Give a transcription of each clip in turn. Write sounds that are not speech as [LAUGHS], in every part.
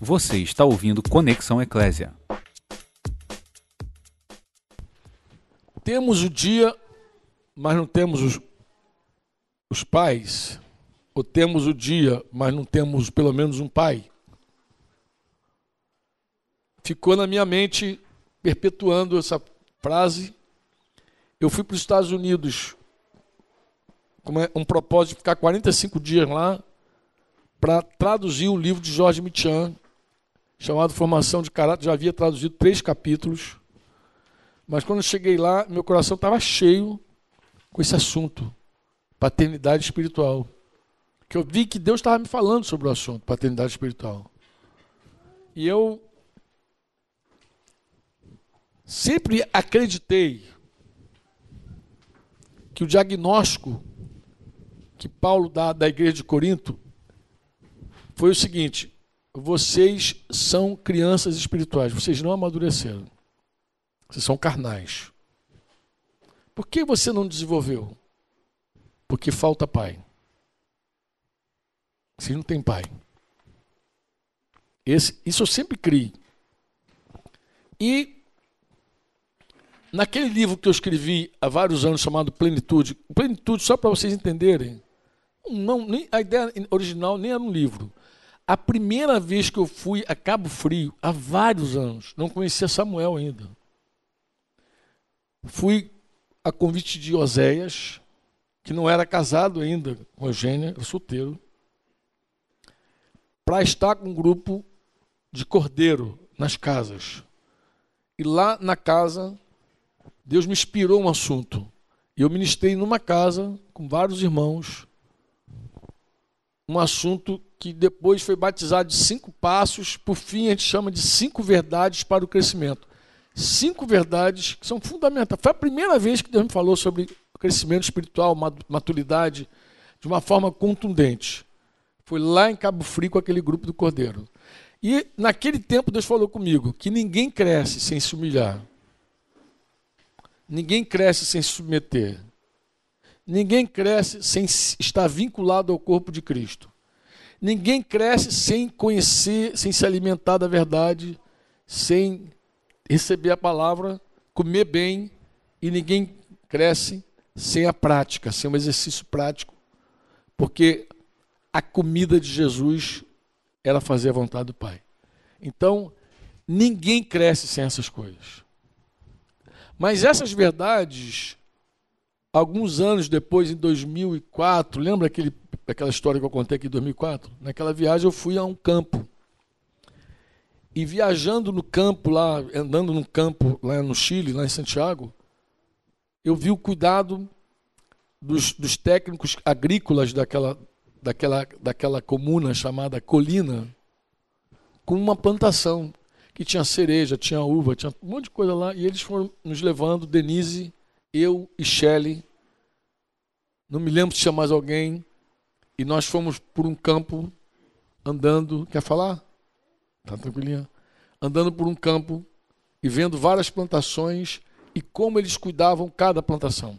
Você está ouvindo Conexão Eclésia. Temos o dia, mas não temos os, os pais. Ou temos o dia, mas não temos pelo menos um pai. Ficou na minha mente perpetuando essa frase. Eu fui para os Estados Unidos com um propósito de ficar 45 dias lá para traduzir o livro de Jorge Michan, chamado Formação de Caráter. Já havia traduzido três capítulos. Mas quando eu cheguei lá, meu coração estava cheio com esse assunto, paternidade espiritual. Que eu vi que Deus estava me falando sobre o assunto, paternidade espiritual. E eu sempre acreditei que o diagnóstico que Paulo dá da igreja de Corinto foi o seguinte: vocês são crianças espirituais, vocês não amadureceram. Vocês são carnais. Por que você não desenvolveu? Porque falta pai. Você não tem pai. Esse, isso eu sempre criei. E naquele livro que eu escrevi há vários anos chamado Plenitude, Plenitude, só para vocês entenderem, não, nem, a ideia original nem era um livro. A primeira vez que eu fui a Cabo Frio, há vários anos, não conhecia Samuel ainda. Fui a convite de Oséias, que não era casado ainda com Eugênia, era solteiro, para estar com um grupo de cordeiro nas casas. E lá na casa, Deus me inspirou um assunto. Eu ministrei numa casa com vários irmãos, um assunto que depois foi batizado de cinco passos, por fim a gente chama de cinco verdades para o crescimento. Cinco verdades que são fundamentais. Foi a primeira vez que Deus me falou sobre crescimento espiritual, maturidade, de uma forma contundente. Foi lá em Cabo Frio com aquele grupo do Cordeiro. E naquele tempo Deus falou comigo que ninguém cresce sem se humilhar. Ninguém cresce sem se submeter. Ninguém cresce sem estar vinculado ao corpo de Cristo. Ninguém cresce sem conhecer, sem se alimentar da verdade, sem receber a palavra, comer bem, e ninguém cresce sem a prática, sem um exercício prático, porque a comida de Jesus era fazer a vontade do Pai. Então, ninguém cresce sem essas coisas. Mas essas verdades, alguns anos depois, em 2004, lembra aquele daquela história que eu contei aqui em 2004, naquela viagem eu fui a um campo. E viajando no campo lá, andando no campo lá no Chile, lá em Santiago, eu vi o cuidado dos, dos técnicos agrícolas daquela, daquela, daquela comuna chamada Colina, com uma plantação que tinha cereja, tinha uva, tinha um monte de coisa lá, e eles foram nos levando, Denise, eu e Shelley, não me lembro se tinha mais alguém, e nós fomos por um campo andando. Quer falar? Tá tranquilinha? Andando por um campo e vendo várias plantações e como eles cuidavam cada plantação.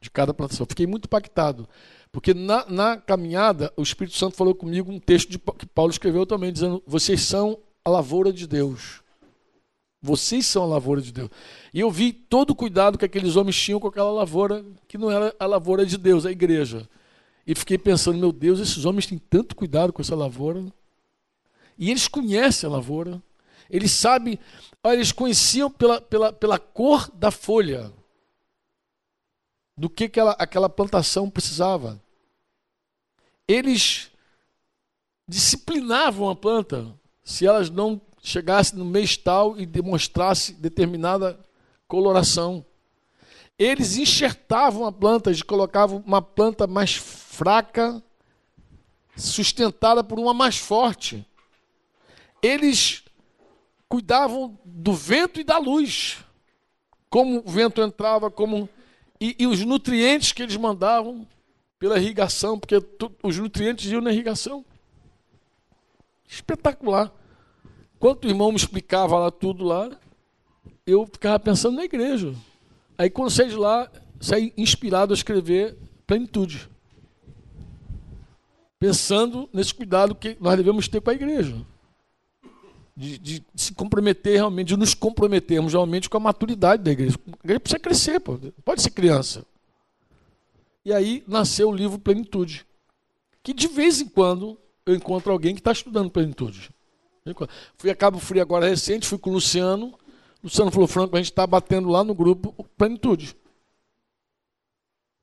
De cada plantação. Fiquei muito impactado. Porque na, na caminhada, o Espírito Santo falou comigo um texto de, que Paulo escreveu também, dizendo: Vocês são a lavoura de Deus. Vocês são a lavoura de Deus. E eu vi todo o cuidado que aqueles homens tinham com aquela lavoura, que não era a lavoura de Deus, a igreja. E fiquei pensando, meu Deus, esses homens têm tanto cuidado com essa lavoura. E eles conhecem a lavoura. Eles sabem, eles conheciam pela, pela, pela cor da folha do que aquela, aquela plantação precisava. Eles disciplinavam a planta se elas não chegassem no mês tal e demonstrasse determinada coloração. Eles enxertavam a planta, eles colocavam uma planta mais fraca, sustentada por uma mais forte. Eles cuidavam do vento e da luz. Como o vento entrava, como e, e os nutrientes que eles mandavam pela irrigação, porque tu, os nutrientes iam na irrigação. Espetacular. Quando o irmão me explicava lá tudo lá, eu ficava pensando na igreja. Aí quando saí de lá, saí inspirado a escrever plenitude. Pensando nesse cuidado que nós devemos ter com a igreja. de, de, se comprometer realmente, de nos comprometermos realmente com a maturidade da igreja. A igreja precisa crescer, pô. pode ser criança. E aí nasceu o livro Plenitude, que de vez em quando eu encontro alguém que está estudando Plenitude. Fui a Cabo Frio agora recente, fui com o Luciano. O Luciano falou, Franco, a gente está batendo lá no grupo Plenitude.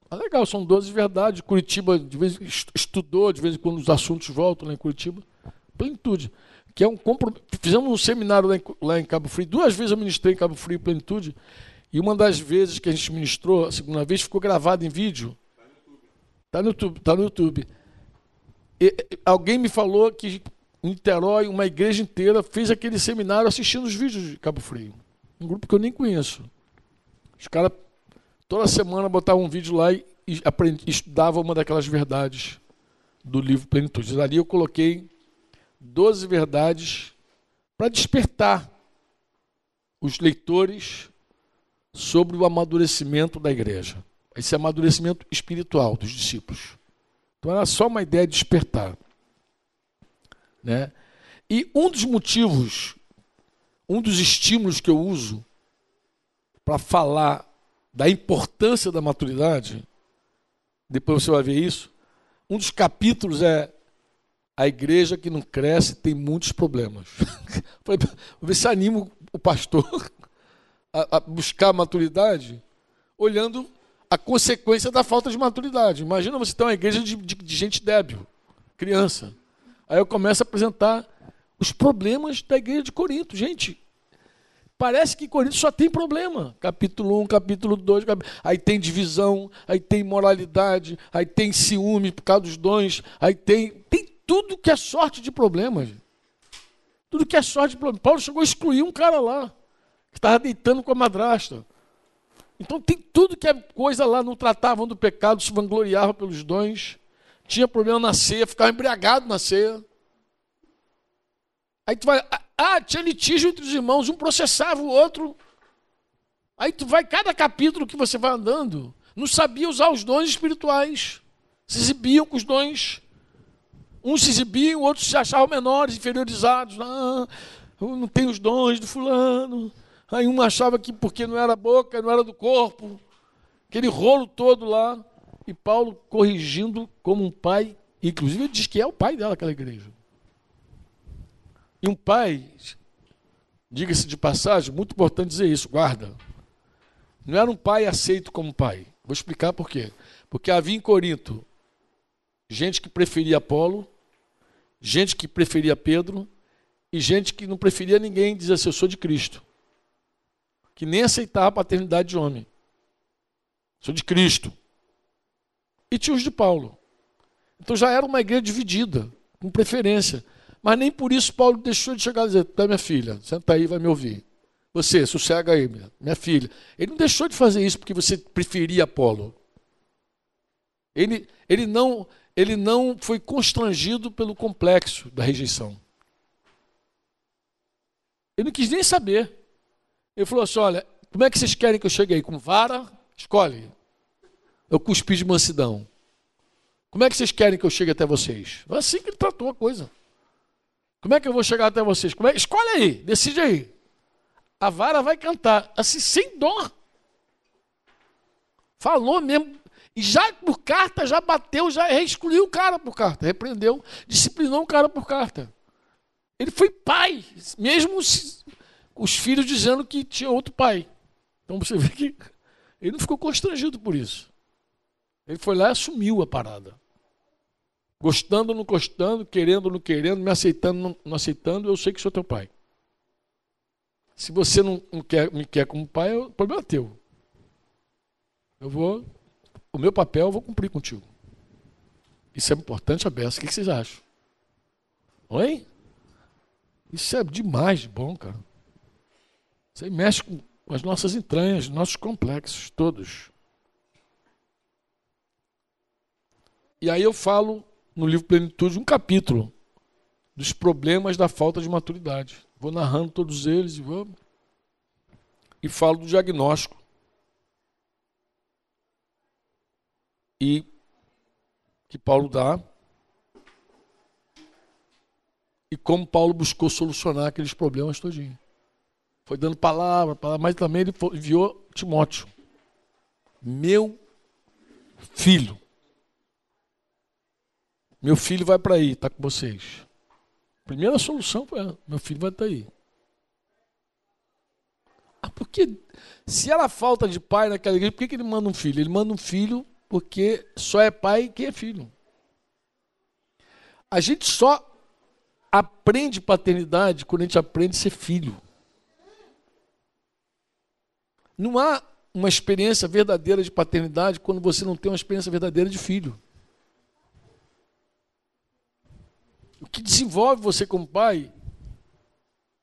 Ah, legal, são 12 verdades. Curitiba de vez estudou, de vez em quando os assuntos voltam lá em Curitiba. Plenitude que é um compromisso. Fizemos um seminário lá em, lá em, Cabo Frio, duas vezes eu ministrei em Cabo Frio Plenitude, e uma das vezes que a gente ministrou, a segunda vez, ficou gravado em vídeo. Está no YouTube. Está no YouTube. E, alguém me falou que Niterói, uma igreja inteira fez aquele seminário assistindo os vídeos de Cabo Frio. Um grupo que eu nem conheço. Os caras, toda semana, botavam um vídeo lá e, e estudavam uma daquelas verdades do livro Plenitude. Ali eu coloquei doze verdades para despertar os leitores sobre o amadurecimento da igreja. Esse amadurecimento espiritual dos discípulos. Então era só uma ideia de despertar. Né? E um dos motivos, um dos estímulos que eu uso para falar da importância da maturidade, depois você vai ver isso, um dos capítulos é a igreja que não cresce tem muitos problemas. [LAUGHS] Vou ver se animo o pastor [LAUGHS] a, a buscar maturidade, olhando a consequência da falta de maturidade. Imagina você ter uma igreja de, de, de gente débil, criança. Aí eu começo a apresentar os problemas da igreja de Corinto. Gente, parece que Corinto só tem problema. Capítulo 1, capítulo 2, cap... aí tem divisão, aí tem moralidade, aí tem ciúme por causa dos dons, aí tem, tem tudo que é sorte de problemas. Tudo que é sorte de problemas. Paulo chegou a excluir um cara lá, que estava deitando com a madrasta. Então tem tudo que é coisa lá, não tratavam do pecado, se vangloriavam pelos dons, tinha problema na ceia, ficava embriagado na ceia. Aí tu vai, ah, ah, tinha litígio entre os irmãos, um processava o outro. Aí tu vai, cada capítulo que você vai andando, não sabia usar os dons espirituais. Se exibiam com os dons Uns se exibiam, outros se achavam menores, inferiorizados. Ah, não tem os dons do fulano. Aí um achava que porque não era boca, não era do corpo. Aquele rolo todo lá. E Paulo corrigindo como um pai. Inclusive diz que é o pai dela, aquela igreja. E um pai, diga-se de passagem, muito importante dizer isso, guarda. Não era um pai aceito como pai. Vou explicar por quê. Porque havia em Corinto gente que preferia Apolo, gente que preferia Pedro e gente que não preferia ninguém, dizia assim: Eu sou de Cristo. Que nem aceitava a paternidade de homem. Sou de Cristo. E tinha os de Paulo. Então já era uma igreja dividida, com preferência. Mas nem por isso Paulo deixou de chegar e dizer: Tá, minha filha, senta aí, vai me ouvir. Você, sossega aí, minha, minha filha. Ele não deixou de fazer isso porque você preferia Paulo. Ele, ele não ele não foi constrangido pelo complexo da rejeição. Ele não quis nem saber. Ele falou assim: olha, como é que vocês querem que eu chegue aí? Com vara? Escolhe. Eu cuspi de mansidão. Como é que vocês querem que eu chegue até vocês? Foi assim que ele tratou a coisa. Como é que eu vou chegar até vocês? É? Escolhe aí, decide aí. A vara vai cantar, assim, sem dor. Falou mesmo, e já por carta, já bateu, já excluiu o cara por carta, repreendeu, disciplinou o cara por carta. Ele foi pai, mesmo os filhos dizendo que tinha outro pai. Então você vê que ele não ficou constrangido por isso. Ele foi lá e assumiu a parada. Gostando não gostando, querendo não querendo, me aceitando não aceitando, eu sei que sou teu pai. Se você não, não quer, me quer como pai, o problema é teu. Eu vou o meu papel eu vou cumprir contigo. Isso é importante, Abessa. O que vocês acham? Oi? Isso é demais de bom, cara. Isso aí mexe com as nossas entranhas, nossos complexos, todos. E aí eu falo no livro Plenitude um capítulo dos problemas da falta de maturidade. Vou narrando todos eles e vamos. E falo do diagnóstico. e que Paulo dá. e como Paulo buscou solucionar aqueles problemas todinho. Foi dando palavra, palavra mas também ele enviou Timóteo. Meu filho. Meu filho vai para aí, está com vocês. Primeira solução foi: meu filho vai estar tá aí. Ah, porque se era falta de pai naquela igreja, por que, que ele manda um filho? Ele manda um filho porque só é pai quem é filho. A gente só aprende paternidade quando a gente aprende a ser filho. Não há uma experiência verdadeira de paternidade quando você não tem uma experiência verdadeira de filho. O que desenvolve você como pai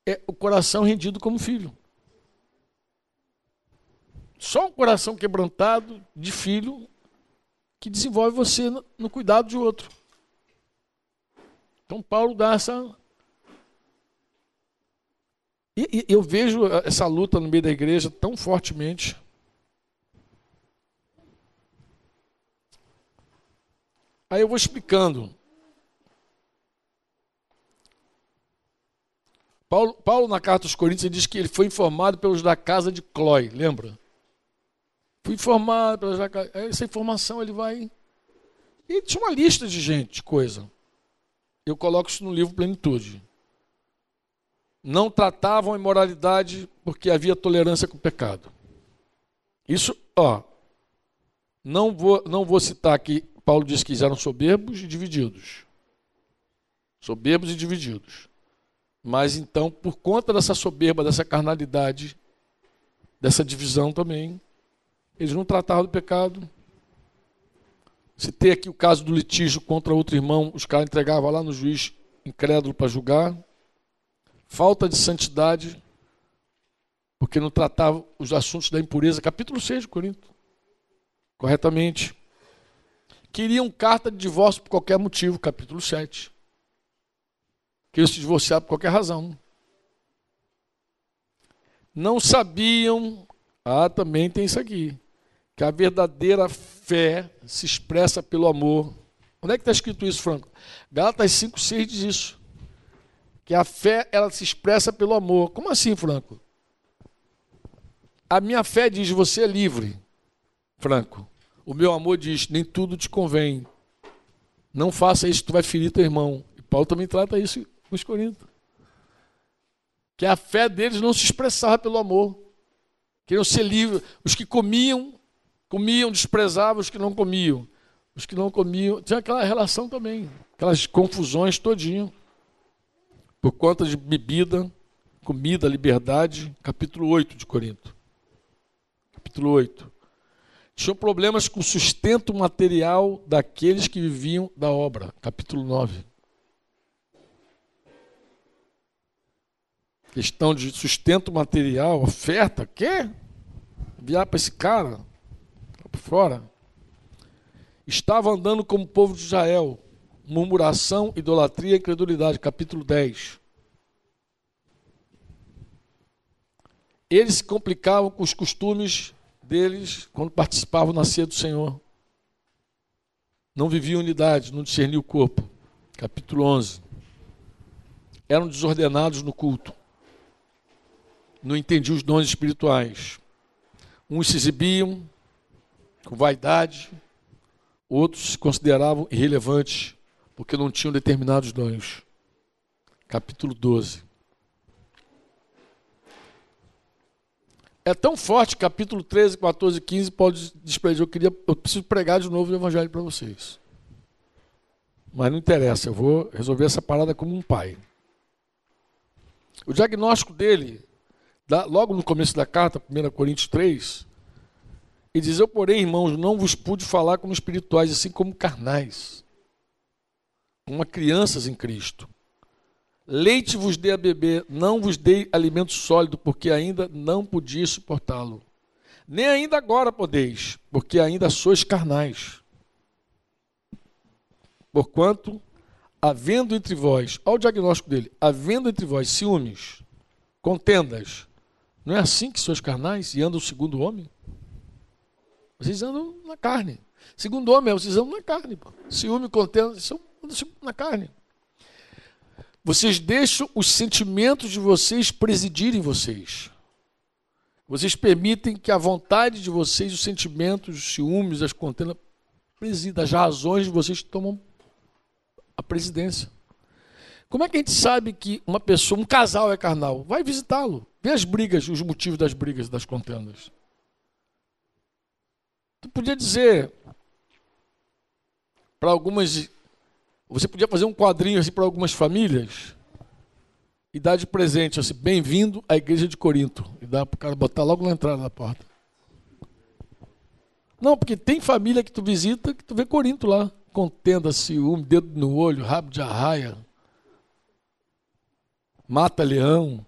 é o coração rendido como filho. Só um coração quebrantado de filho que desenvolve você no cuidado de outro. Então Paulo dá essa. E, e eu vejo essa luta no meio da igreja tão fortemente. Aí eu vou explicando. Paulo, Paulo, na carta aos Coríntios, diz que ele foi informado pelos da casa de Clói, lembra? Fui informado, essa informação ele vai. E tinha uma lista de gente, de coisa. Eu coloco isso no livro Plenitude. Não tratavam a imoralidade porque havia tolerância com o pecado. Isso, ó. Não vou, não vou citar aqui, Paulo diz que eram soberbos e divididos. Soberbos e divididos. Mas então, por conta dessa soberba, dessa carnalidade, dessa divisão também, eles não tratavam do pecado. Tem aqui o caso do litígio contra outro irmão, os caras entregavam lá no juiz incrédulo para julgar. Falta de santidade, porque não tratavam os assuntos da impureza. Capítulo 6 de Corinto. Corretamente. Queriam carta de divórcio por qualquer motivo. Capítulo 7. Queriam se divorciar por qualquer razão. Não sabiam. Ah, também tem isso aqui que a verdadeira fé se expressa pelo amor. Onde é que está escrito isso, Franco? Gálatas 5,6 diz isso. Que a fé ela se expressa pelo amor. Como assim, Franco? A minha fé diz: você é livre, Franco. O meu amor diz: nem tudo te convém. Não faça isso, tu vai ferir teu irmão. E Paulo também trata isso com os Coríntios. Que a fé deles não se expressava pelo amor. Queriam ser livres. Os que comiam Comiam, desprezavam os que não comiam. Os que não comiam. Tinha aquela relação também, aquelas confusões todinho. Por conta de bebida, comida, liberdade. Capítulo 8 de Corinto. Capítulo 8. Tinham problemas com o sustento material daqueles que viviam da obra. Capítulo 9. Questão de sustento material, oferta, quer? Enviar para esse cara por fora, estava andando como povo de Israel, murmuração, idolatria e incredulidade, capítulo 10. Eles se complicavam com os costumes deles quando participavam na ceia do Senhor. Não viviam unidade, não discerniam o corpo. Capítulo 11. Eram desordenados no culto. Não entendiam os dons espirituais. Uns se exibiam, com vaidade, outros se consideravam irrelevantes porque não tinham determinados dons. Capítulo 12. É tão forte, capítulo 13, 14 e 15, pode despedir. Eu, queria, eu preciso pregar de novo o evangelho para vocês. Mas não interessa, eu vou resolver essa parada como um pai. O diagnóstico dele, logo no começo da carta, 1 Coríntios 3, e diz: Eu, porém, irmãos, não vos pude falar como espirituais, assim como carnais, como crianças em Cristo. Leite vos dei a beber, não vos dei alimento sólido, porque ainda não podia suportá-lo. Nem ainda agora podeis, porque ainda sois carnais. Porquanto, havendo entre vós, olha o diagnóstico dele, havendo entre vós ciúmes, contendas, não é assim que sois carnais e andam segundo o homem? Vocês andam na carne. Segundo homem, vocês andam na carne. Pô. Ciúme, contento, vocês andam na carne. Vocês deixam os sentimentos de vocês presidirem vocês. Vocês permitem que a vontade de vocês, os sentimentos, os ciúmes, as contendas, presidam. As razões de vocês tomam a presidência. Como é que a gente sabe que uma pessoa, um casal é carnal? Vai visitá-lo. Vê as brigas, os motivos das brigas, das contendas. Tu podia dizer para algumas você podia fazer um quadrinho assim para algumas famílias e dar de presente assim, bem-vindo à igreja de Corinto. E dá para o cara botar logo na entrada da porta. Não, porque tem família que tu visita que tu vê Corinto lá. Contenda, ciúme, dedo no olho, rabo de arraia. Mata leão.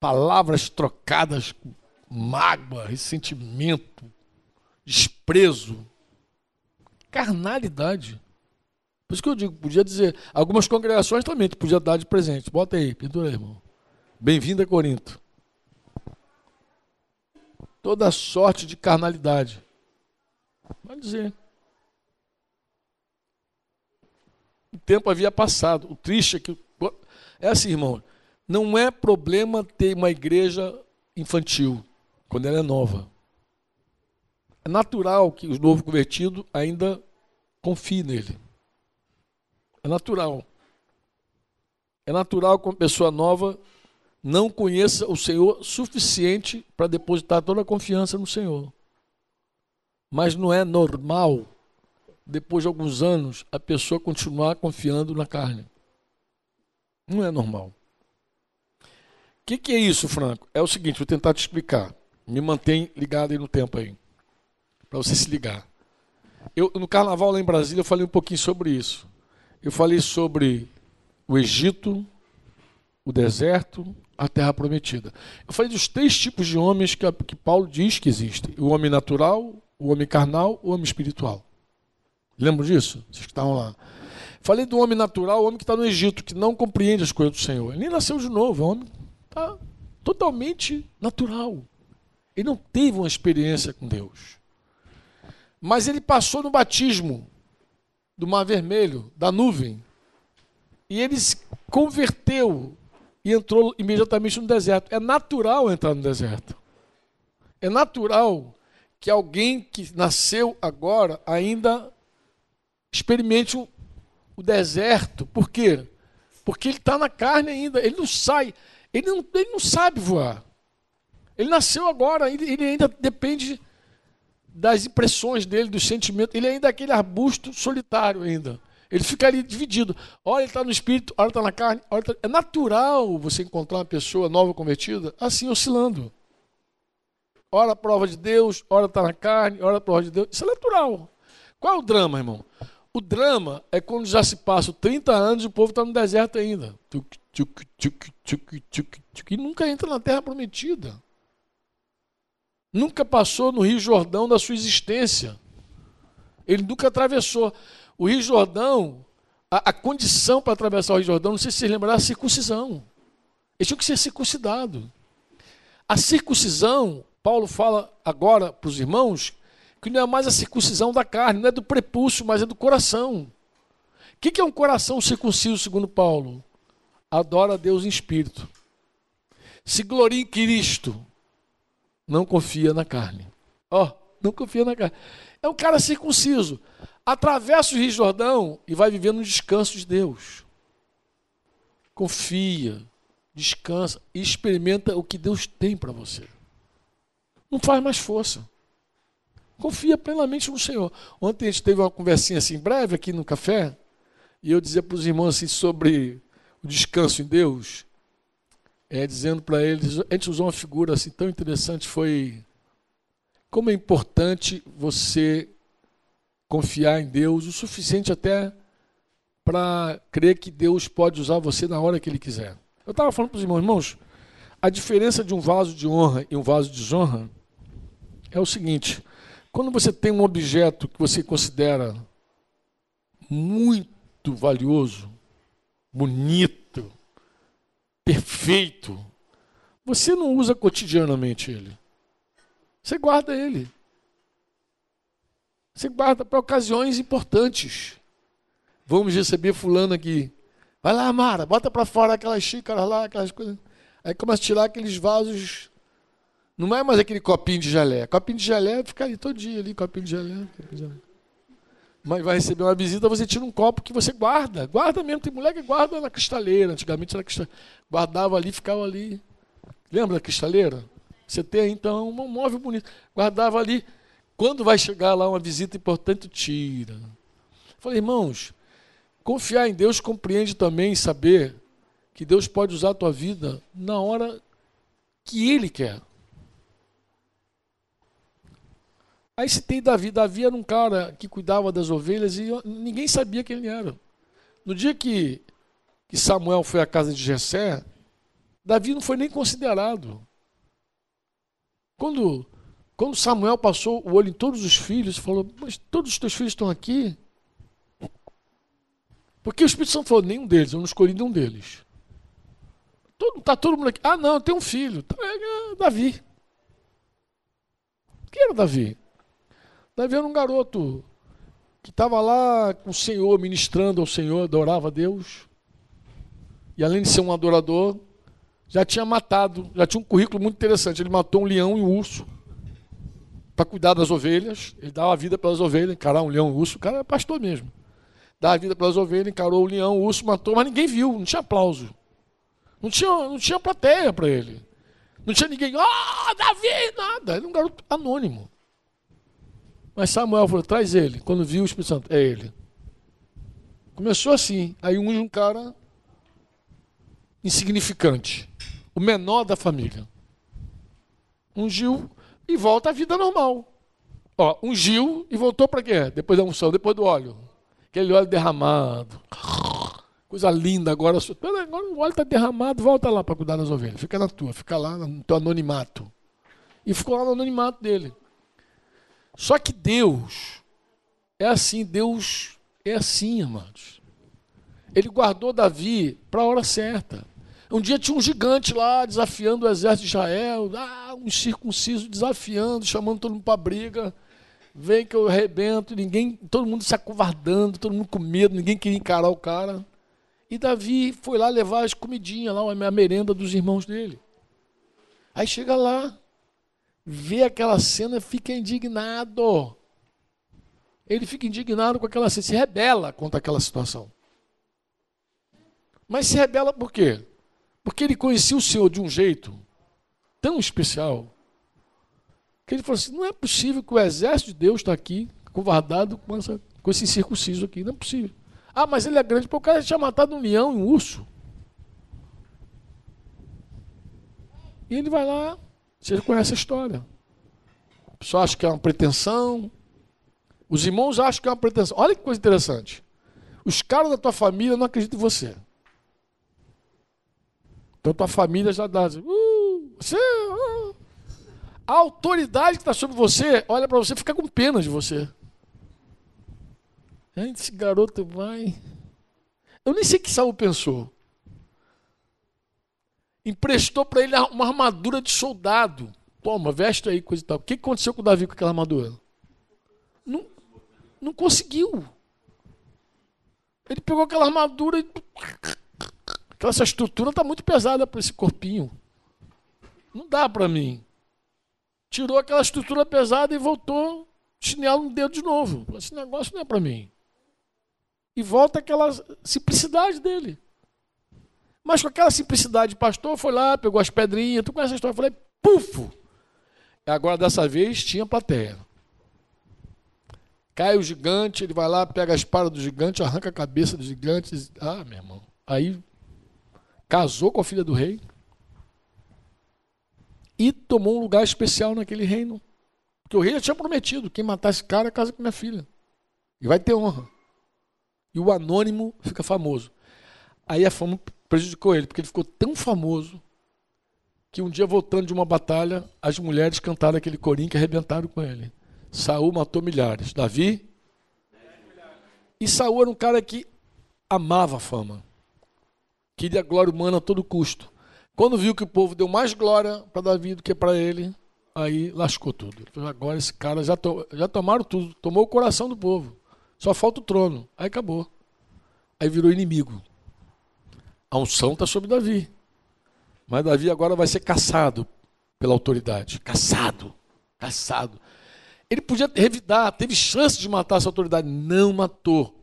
Palavras trocadas, mágoa, ressentimento, desprezo. Carnalidade. Por isso que eu digo, podia dizer, algumas congregações também, podia dar de presente. Bota aí, pintura irmão. Bem-vindo a Corinto. Toda sorte de carnalidade. Pode dizer. O tempo havia passado. O triste é que. É assim, irmão. Não é problema ter uma igreja infantil quando ela é nova. É natural que o novo convertido ainda confie nele. É natural. É natural que uma pessoa nova não conheça o Senhor suficiente para depositar toda a confiança no Senhor. Mas não é normal, depois de alguns anos, a pessoa continuar confiando na carne. Não é normal. Que, que, é isso, Franco? É o seguinte, vou tentar te explicar. Me mantém ligado aí no tempo aí. Para você se ligar. Eu, no carnaval lá em Brasília, eu falei um pouquinho sobre isso. Eu falei sobre o Egito, o deserto, a terra prometida. Eu falei dos três tipos de homens que, que Paulo diz que existem: o homem natural, o homem carnal, o homem espiritual. Lembram disso? Vocês que estavam lá. Falei do homem natural, o homem que está no Egito, que não compreende as coisas do Senhor. Ele nem nasceu de novo, é um homem tá totalmente natural. Ele não teve uma experiência com Deus. Mas ele passou no batismo do Mar Vermelho, da nuvem. E ele se converteu e entrou imediatamente no deserto. É natural entrar no deserto. É natural que alguém que nasceu agora ainda experimente o, deserto. Por quê? Porque ele está na carne ainda, ele não sai, ele não, ele não sabe voar. Ele nasceu agora, ele, ainda depende das impressões dele, dos sentimentos. Ele ainda é aquele arbusto solitário ainda. Ele fica ali dividido. Ora ele está no espírito, ora está na carne. Tá... É natural você encontrar uma pessoa nova convertida assim oscilando. Ora a prova de Deus, ora está na carne, ora a prova de Deus. Isso é natural. Qual é o drama, irmão? O drama é quando já se passam 30 anos e o povo está no deserto ainda. E nunca entra na terra prometida nunca passou no Rio Jordão da sua existência. Ele nunca atravessou. O Rio Jordão, a, a condição para atravessar o Rio Jordão, não sei se vocês lembram, a circuncisão. Ele tinha que ser circuncidado. A circuncisão, Paulo fala agora para os irmãos, que não é mais a circuncisão da carne, não é do prepúcio, mas é do coração. O que é um coração circunciso, segundo Paulo? Adora a Deus em espírito. Se gloria em Cristo não confia na carne. Ó, oh, não confia na carne. É um cara circunciso. Atravessa o Rio Jordão e vai vivendo no descanso de Deus. Confia, descansa e experimenta o que Deus tem para você. Não faz mais força. Confia plenamente no Senhor. Ontem a gente teve uma conversinha assim breve aqui no café, e eu dizia para os irmãos assim sobre descanso em Deus é, dizendo para eles, a gente usou uma figura assim tão interessante, foi como é importante você confiar em Deus o suficiente até para crer que Deus pode usar você na hora que Ele quiser. Eu estava falando para os irmãos, irmãos, a diferença de um vaso de honra e um vaso de desonra é o seguinte: quando você tem um objeto que você considera muito valioso, bonito, perfeito, você não usa cotidianamente ele. Você guarda ele. Você guarda para ocasiões importantes. Vamos receber fulano aqui. Vai lá, Mara, bota para fora aquelas xícaras lá, aquelas coisas. Aí começa a tirar aqueles vasos. Não é mais aquele copinho de gelé. Copinho de gelé fica ali todo dia ali, copinho de gelé. Copinho de gelé. Mas vai receber uma visita, você tira um copo que você guarda. Guarda mesmo. Tem mulher que guarda na cristaleira. Antigamente era cristaleira. Guardava ali, ficava ali. Lembra da cristaleira? Você tem então um móvel bonito. Guardava ali. Quando vai chegar lá uma visita importante, tira. Falei, irmãos, confiar em Deus compreende também saber que Deus pode usar a tua vida na hora que Ele quer. Aí tem Davi. Davi era um cara que cuidava das ovelhas e ninguém sabia quem ele era. No dia que, que Samuel foi à casa de Jessé, Davi não foi nem considerado. Quando, quando Samuel passou o olho em todos os filhos, falou: Mas todos os teus filhos estão aqui? Porque o Espírito Santo falou: Nenhum deles, eu não escolhi nenhum deles. Todo, tá todo mundo aqui. Ah, não, tem um filho. Tá, é, é Davi. Quem era Davi? Davi era um garoto que estava lá com o Senhor, ministrando ao Senhor, adorava a Deus. E além de ser um adorador, já tinha matado, já tinha um currículo muito interessante. Ele matou um leão e um urso para cuidar das ovelhas. Ele dava a vida pelas ovelhas, encarar um leão e um urso. O cara é pastor mesmo. Dava a vida pelas ovelhas, encarou o leão, o urso matou, mas ninguém viu, não tinha aplauso. Não tinha, não tinha plateia para ele. Não tinha ninguém, ah, oh, Davi, nada. Ele era um garoto anônimo. Mas Samuel falou: traz ele. Quando viu o Espírito Santo, é ele. Começou assim. Aí unge um cara insignificante, o menor da família. Ungiu e volta à vida normal. Ó, ungiu e voltou para quê? Depois da unção, depois do óleo. Aquele óleo derramado. Coisa linda agora. Agora o óleo está derramado, volta lá para cuidar das ovelhas. Fica na tua, fica lá no teu anonimato. E ficou lá no anonimato dele. Só que Deus é assim, Deus é assim, amados. Ele guardou Davi para a hora certa. Um dia tinha um gigante lá desafiando o exército de Israel, ah, um circunciso desafiando, chamando todo mundo para briga. Vem que eu arrebento, ninguém, todo mundo se acovardando, todo mundo com medo, ninguém queria encarar o cara. E Davi foi lá levar as comidinhas lá, a merenda dos irmãos dele. Aí chega lá, vê aquela cena fica indignado. Ele fica indignado com aquela cena, se rebela contra aquela situação. Mas se rebela por quê? Porque ele conhecia o Senhor de um jeito tão especial que ele falou assim: não é possível que o exército de Deus está aqui, covardado com, essa, com esse circunciso aqui. Não é possível. Ah, mas ele é grande, porque o cara tinha matado um leão e um urso. E ele vai lá, você conhece a história. O pessoal acha que é uma pretensão. Os irmãos acham que é uma pretensão. Olha que coisa interessante. Os caras da tua família não acreditam em você. Então tua família já dá. Uh, você. Uh. A autoridade que está sobre você olha para você e fica com pena de você. Esse garoto vai. Eu nem sei o que Saul pensou emprestou para ele uma armadura de soldado. Toma, veste aí, coisa e tal. O que aconteceu com o Davi com aquela armadura? Não, não conseguiu. Ele pegou aquela armadura e. Aquela, essa estrutura está muito pesada para esse corpinho. Não dá para mim. Tirou aquela estrutura pesada e voltou chinelo no dedo de novo. Esse negócio não é para mim. E volta aquela simplicidade dele. Mas com aquela simplicidade, o pastor foi lá, pegou as pedrinhas, tu conhece a história, eu falei, pufo! Agora dessa vez tinha plateia. Cai o gigante, ele vai lá, pega a espada do gigante, arranca a cabeça do gigante. Ah, meu irmão. Aí casou com a filha do rei e tomou um lugar especial naquele reino. Porque o rei já tinha prometido: quem matar esse cara casa com minha filha. E vai ter honra. E o anônimo fica famoso. Aí a fama prejudicou ele, porque ele ficou tão famoso que um dia, voltando de uma batalha, as mulheres cantaram aquele corinho que arrebentaram com ele. Saul matou milhares. Davi? E Saul era um cara que amava a fama. Queria glória humana a todo custo. Quando viu que o povo deu mais glória para Davi do que para ele, aí lascou tudo. Agora esse cara já, to já tomaram tudo, tomou o coração do povo. Só falta o trono. Aí acabou. Aí virou inimigo. A unção está sobre Davi. Mas Davi agora vai ser caçado pela autoridade. Caçado. Caçado. Ele podia revidar, teve chance de matar essa autoridade, não matou.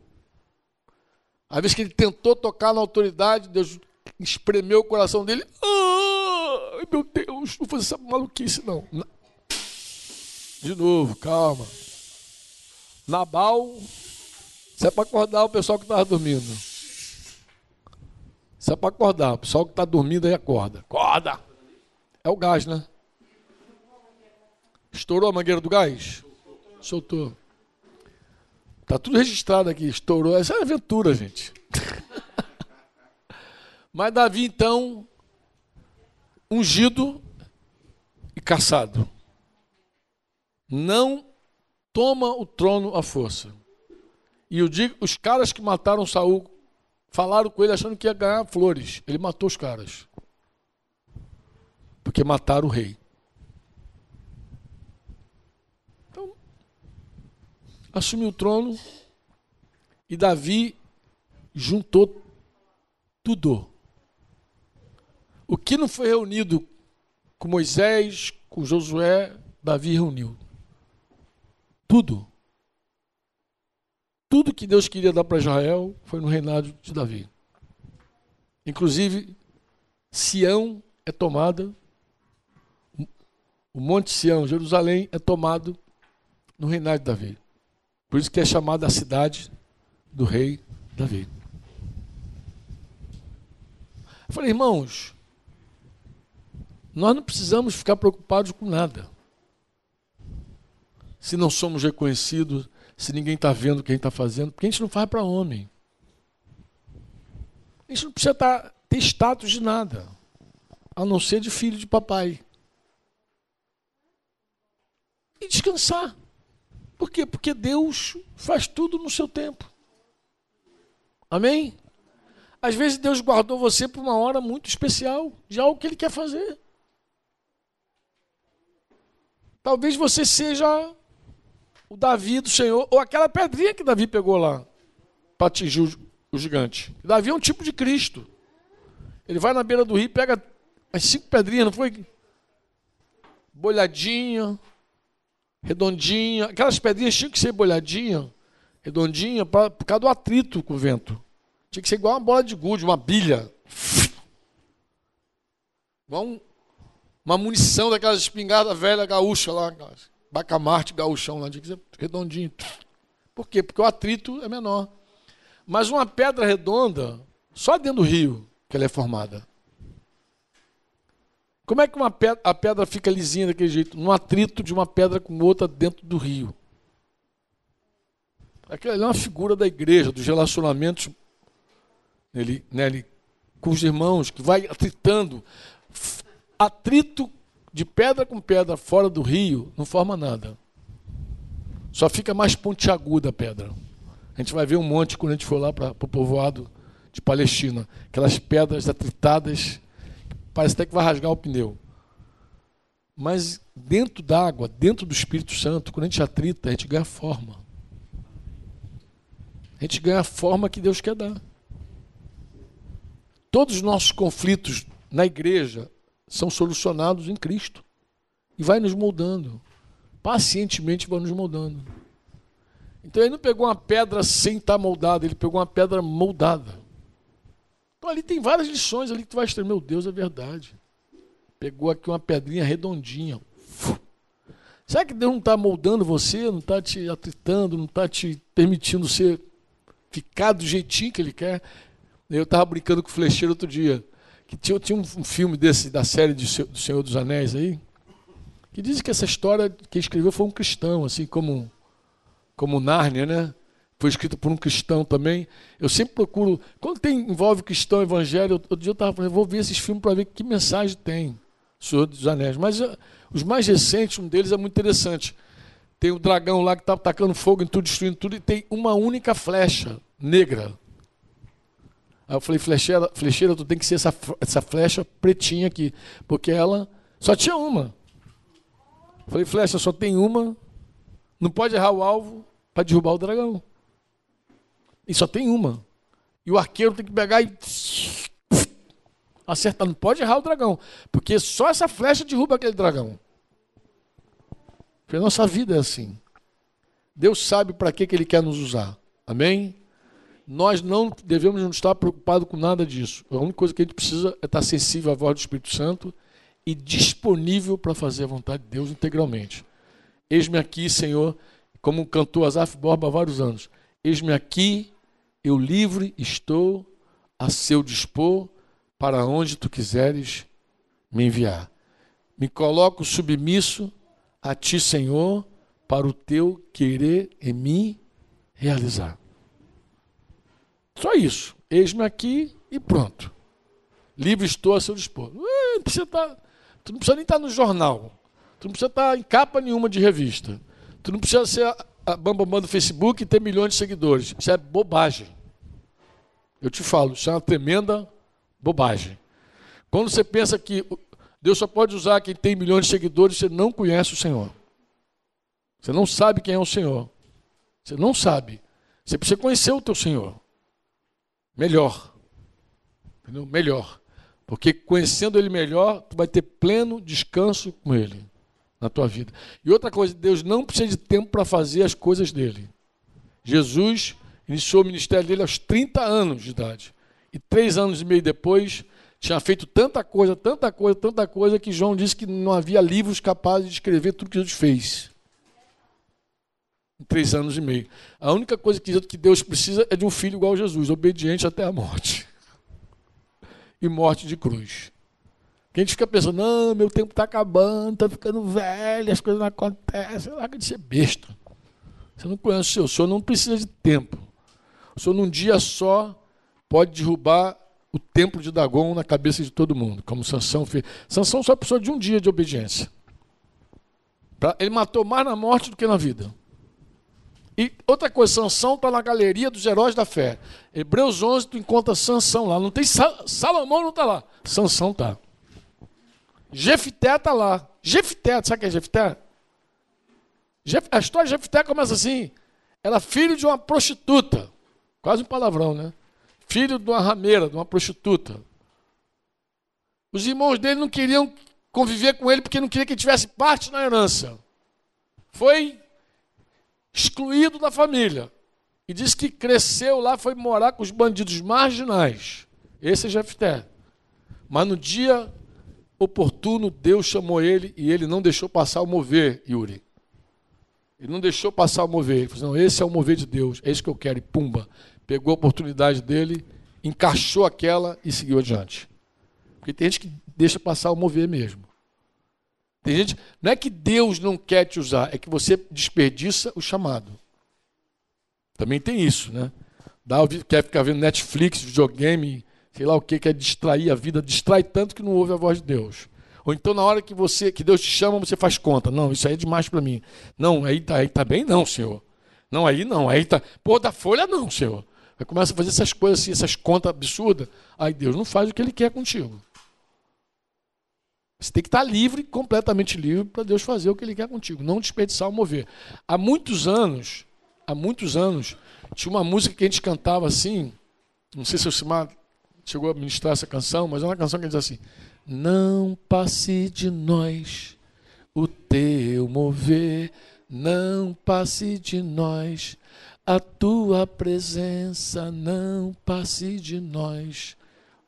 Às vezes que ele tentou tocar na autoridade, Deus espremeu o coração dele. Ai, meu Deus, não fazer essa maluquice, não. De novo, calma. Nabal, isso é para acordar o pessoal que estava dormindo. Isso é para acordar. O pessoal que está dormindo aí acorda. Acorda! É o gás, né? Estourou a mangueira do gás? Soltou. Tá tudo registrado aqui. Estourou. Essa é aventura, gente. [LAUGHS] Mas Davi, então, ungido e caçado. Não toma o trono à força. E eu digo, os caras que mataram Saul falaram com ele achando que ia ganhar flores. Ele matou os caras. Porque mataram o rei. Então, assumiu o trono e Davi juntou tudo. O que não foi reunido com Moisés, com Josué, Davi reuniu. Tudo. Tudo que Deus queria dar para Israel foi no reinado de Davi. Inclusive, Sião é tomada, o Monte Sião, Jerusalém, é tomado no reinado de Davi. Por isso que é chamada a cidade do rei Davi. Eu falei, irmãos, nós não precisamos ficar preocupados com nada. Se não somos reconhecidos, se ninguém está vendo o que a gente está fazendo, porque a gente não faz para homem. A gente não precisa tá, ter status de nada, a não ser de filho de papai. E descansar. Por quê? Porque Deus faz tudo no seu tempo. Amém? Às vezes Deus guardou você para uma hora muito especial de algo que Ele quer fazer. Talvez você seja o Davi do Senhor, ou aquela pedrinha que Davi pegou lá para atingir o, o gigante. Davi é um tipo de Cristo. Ele vai na beira do rio, pega as cinco pedrinhas, não foi? Bolhadinha, redondinha. Aquelas pedrinhas tinham que ser bolhadinha, redondinha, pra, por causa do atrito com o vento. Tinha que ser igual uma bola de gude, uma bilha. Igual um, uma munição daquelas espingardas velhas gaúcha lá. Bacamarte, gauchão lá, tinha redondinho. Por quê? Porque o atrito é menor. Mas uma pedra redonda, só dentro do rio que ela é formada. Como é que uma pedra, a pedra fica lisinha daquele jeito? No atrito de uma pedra com outra dentro do rio. Aquilo é uma figura da igreja, dos relacionamentos nele, nele, com os irmãos, que vai atritando. Atrito de pedra com pedra fora do rio não forma nada. Só fica mais pontiaguda a pedra. A gente vai ver um monte quando a gente for lá para o povoado de Palestina. Aquelas pedras atritadas, parece até que vai rasgar o pneu. Mas dentro d'água, dentro do Espírito Santo, quando a gente atrita, a gente ganha forma. A gente ganha a forma que Deus quer dar. Todos os nossos conflitos na igreja são solucionados em Cristo. E vai nos moldando. Pacientemente vai nos moldando. Então ele não pegou uma pedra sem estar moldada, ele pegou uma pedra moldada. Então ali tem várias lições ali que tu vai estar, meu Deus, é verdade. Pegou aqui uma pedrinha redondinha. Será que Deus não está moldando você, não está te atritando, não está te permitindo ser ficar do jeitinho que ele quer? Eu estava brincando com o flecheiro outro dia, que tinha, tinha um, filme desse, da série de, do Senhor dos Anéis aí, que diz que essa história que escreveu foi um cristão, assim como, como Nárnia, né? Foi escrito por um cristão também. Eu sempre procuro, quando tem, envolve cristão, evangelho, outro dia eu estava falando, vou ver esses filmes para ver que mensagem tem, Senhor dos Anéis. Mas uh, os mais recentes, um deles é muito interessante. Tem o dragão lá que está atacando fogo em tudo, destruindo tudo, e tem uma única flecha negra Aí eu falei, flecheira, flecheira, tu tem que ser essa, essa flecha pretinha aqui. Porque ela só tinha uma. Eu falei, flecha, só tem uma. Não pode errar o alvo para derrubar o dragão. E só tem uma. E o arqueiro tem que pegar e. [SNIFFS] acertar, não pode errar o dragão, porque só essa flecha derruba aquele dragão. Porque a nossa vida é assim. Deus sabe para que, que Ele quer nos usar. Amém? Nós não devemos não estar preocupados com nada disso. A única coisa que a gente precisa é estar sensível à voz do Espírito Santo e disponível para fazer a vontade de Deus integralmente. Eis-me aqui, Senhor, como cantou Asaf Borba há vários anos. Eis-me aqui, eu livre estou a seu dispor para onde tu quiseres me enviar. Me coloco submisso a ti, Senhor, para o teu querer em mim realizar. Só isso. Eis-me aqui e pronto. Livre estou a seu dispor. Não precisa estar, tá, tu não precisa nem estar tá no jornal. Tu não precisa estar tá em capa nenhuma de revista. Tu não precisa ser a bambambam do Facebook e ter milhões de seguidores. Isso é bobagem. Eu te falo, isso é uma tremenda bobagem. Quando você pensa que Deus só pode usar quem tem milhões de seguidores, você não conhece o Senhor. Você não sabe quem é o Senhor. Você não sabe. Você precisa conhecer o teu Senhor. Melhor. Melhor. Porque conhecendo Ele melhor, tu vai ter pleno descanso com Ele na tua vida. E outra coisa, Deus não precisa de tempo para fazer as coisas dele. Jesus iniciou o ministério dele aos 30 anos de idade. E três anos e meio depois, tinha feito tanta coisa, tanta coisa, tanta coisa, que João disse que não havia livros capazes de escrever tudo que Jesus fez. Três anos e meio. A única coisa que Deus precisa é de um filho igual a Jesus, obediente até a morte. [LAUGHS] E morte de cruz. Que a gente fica pensando, não, meu tempo está acabando, está ficando velho, as coisas não acontecem. Larga de ser besta. Você não conhece o senhor, o senhor não precisa de tempo. O senhor num dia só pode derrubar o templo de Dagon na cabeça de todo mundo, como Sansão fez. Sansão só precisou de um dia de obediência. Ele matou mais na morte do que na vida. E outra coisa, Sansão está na galeria dos heróis da fé. Hebreus 11, tu encontra Sansão lá. Não tem Salomão, não está lá. Sansão está. Jefté está lá. Jefté, sabe quem é Jefté? A história de Jefté começa assim. Era filho de uma prostituta. Quase um palavrão, né? Filho de uma rameira, de uma prostituta. Os irmãos dele não queriam conviver com ele porque não queria que ele tivesse parte na herança. Foi excluído da família. E diz que cresceu lá, foi morar com os bandidos marginais. Esse é Jefté. Mas no dia oportuno, Deus chamou ele e ele não deixou passar o mover, Yuri. Ele não deixou passar o mover. Ele falou: não, esse é o mover de Deus, é isso que eu quero. E pumba, pegou a oportunidade dele, encaixou aquela e seguiu adiante. Porque tem gente que deixa passar o mover mesmo. Tem gente, não é que Deus não quer te usar, é que você desperdiça o chamado. Também tem isso, né? Dá, quer ficar vendo Netflix, videogame, sei lá o que, quer distrair a vida, distrai tanto que não ouve a voz de Deus. Ou então na hora que você, que Deus te chama, você faz conta. Não, isso aí é demais para mim. Não, aí tá, aí tá bem não, Senhor. Não, aí não, aí tá. Pô, da folha não, Senhor. Aí começa a fazer essas coisas assim, essas contas absurdas. Aí Deus não faz o que Ele quer contigo. Você tem que estar livre, completamente livre, para Deus fazer o que Ele quer contigo, não desperdiçar o mover. Há muitos anos, há muitos anos, tinha uma música que a gente cantava assim, não sei se o Simar chegou a ministrar essa canção, mas é uma canção que diz assim: Não passe de nós o teu mover, não passe de nós a tua presença, não passe de nós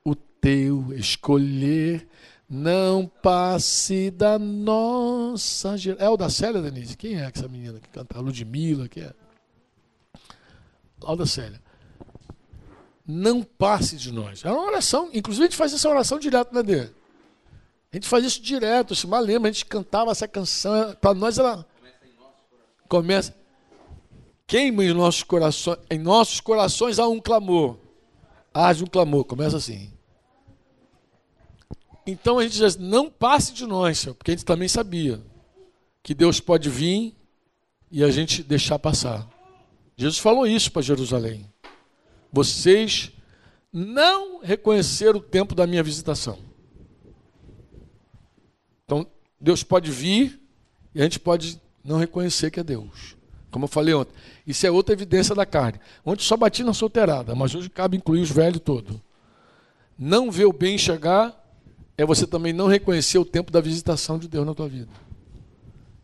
o teu escolher, não passe da nossa geração. É o da Célia, Denise? Quem é essa menina que canta? A Ludmilla, que é? Lauda Célia não passe de nós. É uma oração, inclusive a gente faz essa oração direto na D. A gente faz isso direto, se mal lembra, a gente cantava essa canção, para nós ela começa queima em nossos corações, em nossos corações há um clamor. Há um clamor, começa assim. Então a gente diz, não passe de nós, Senhor, porque a gente também sabia que Deus pode vir e a gente deixar passar. Jesus falou isso para Jerusalém. Vocês não reconheceram o tempo da minha visitação. Então, Deus pode vir e a gente pode não reconhecer que é Deus. Como eu falei ontem. Isso é outra evidência da carne. Ontem só bati na solteirada, mas hoje cabe incluir os velhos todos. Não ver o bem chegar é você também não reconhecer o tempo da visitação de Deus na tua vida.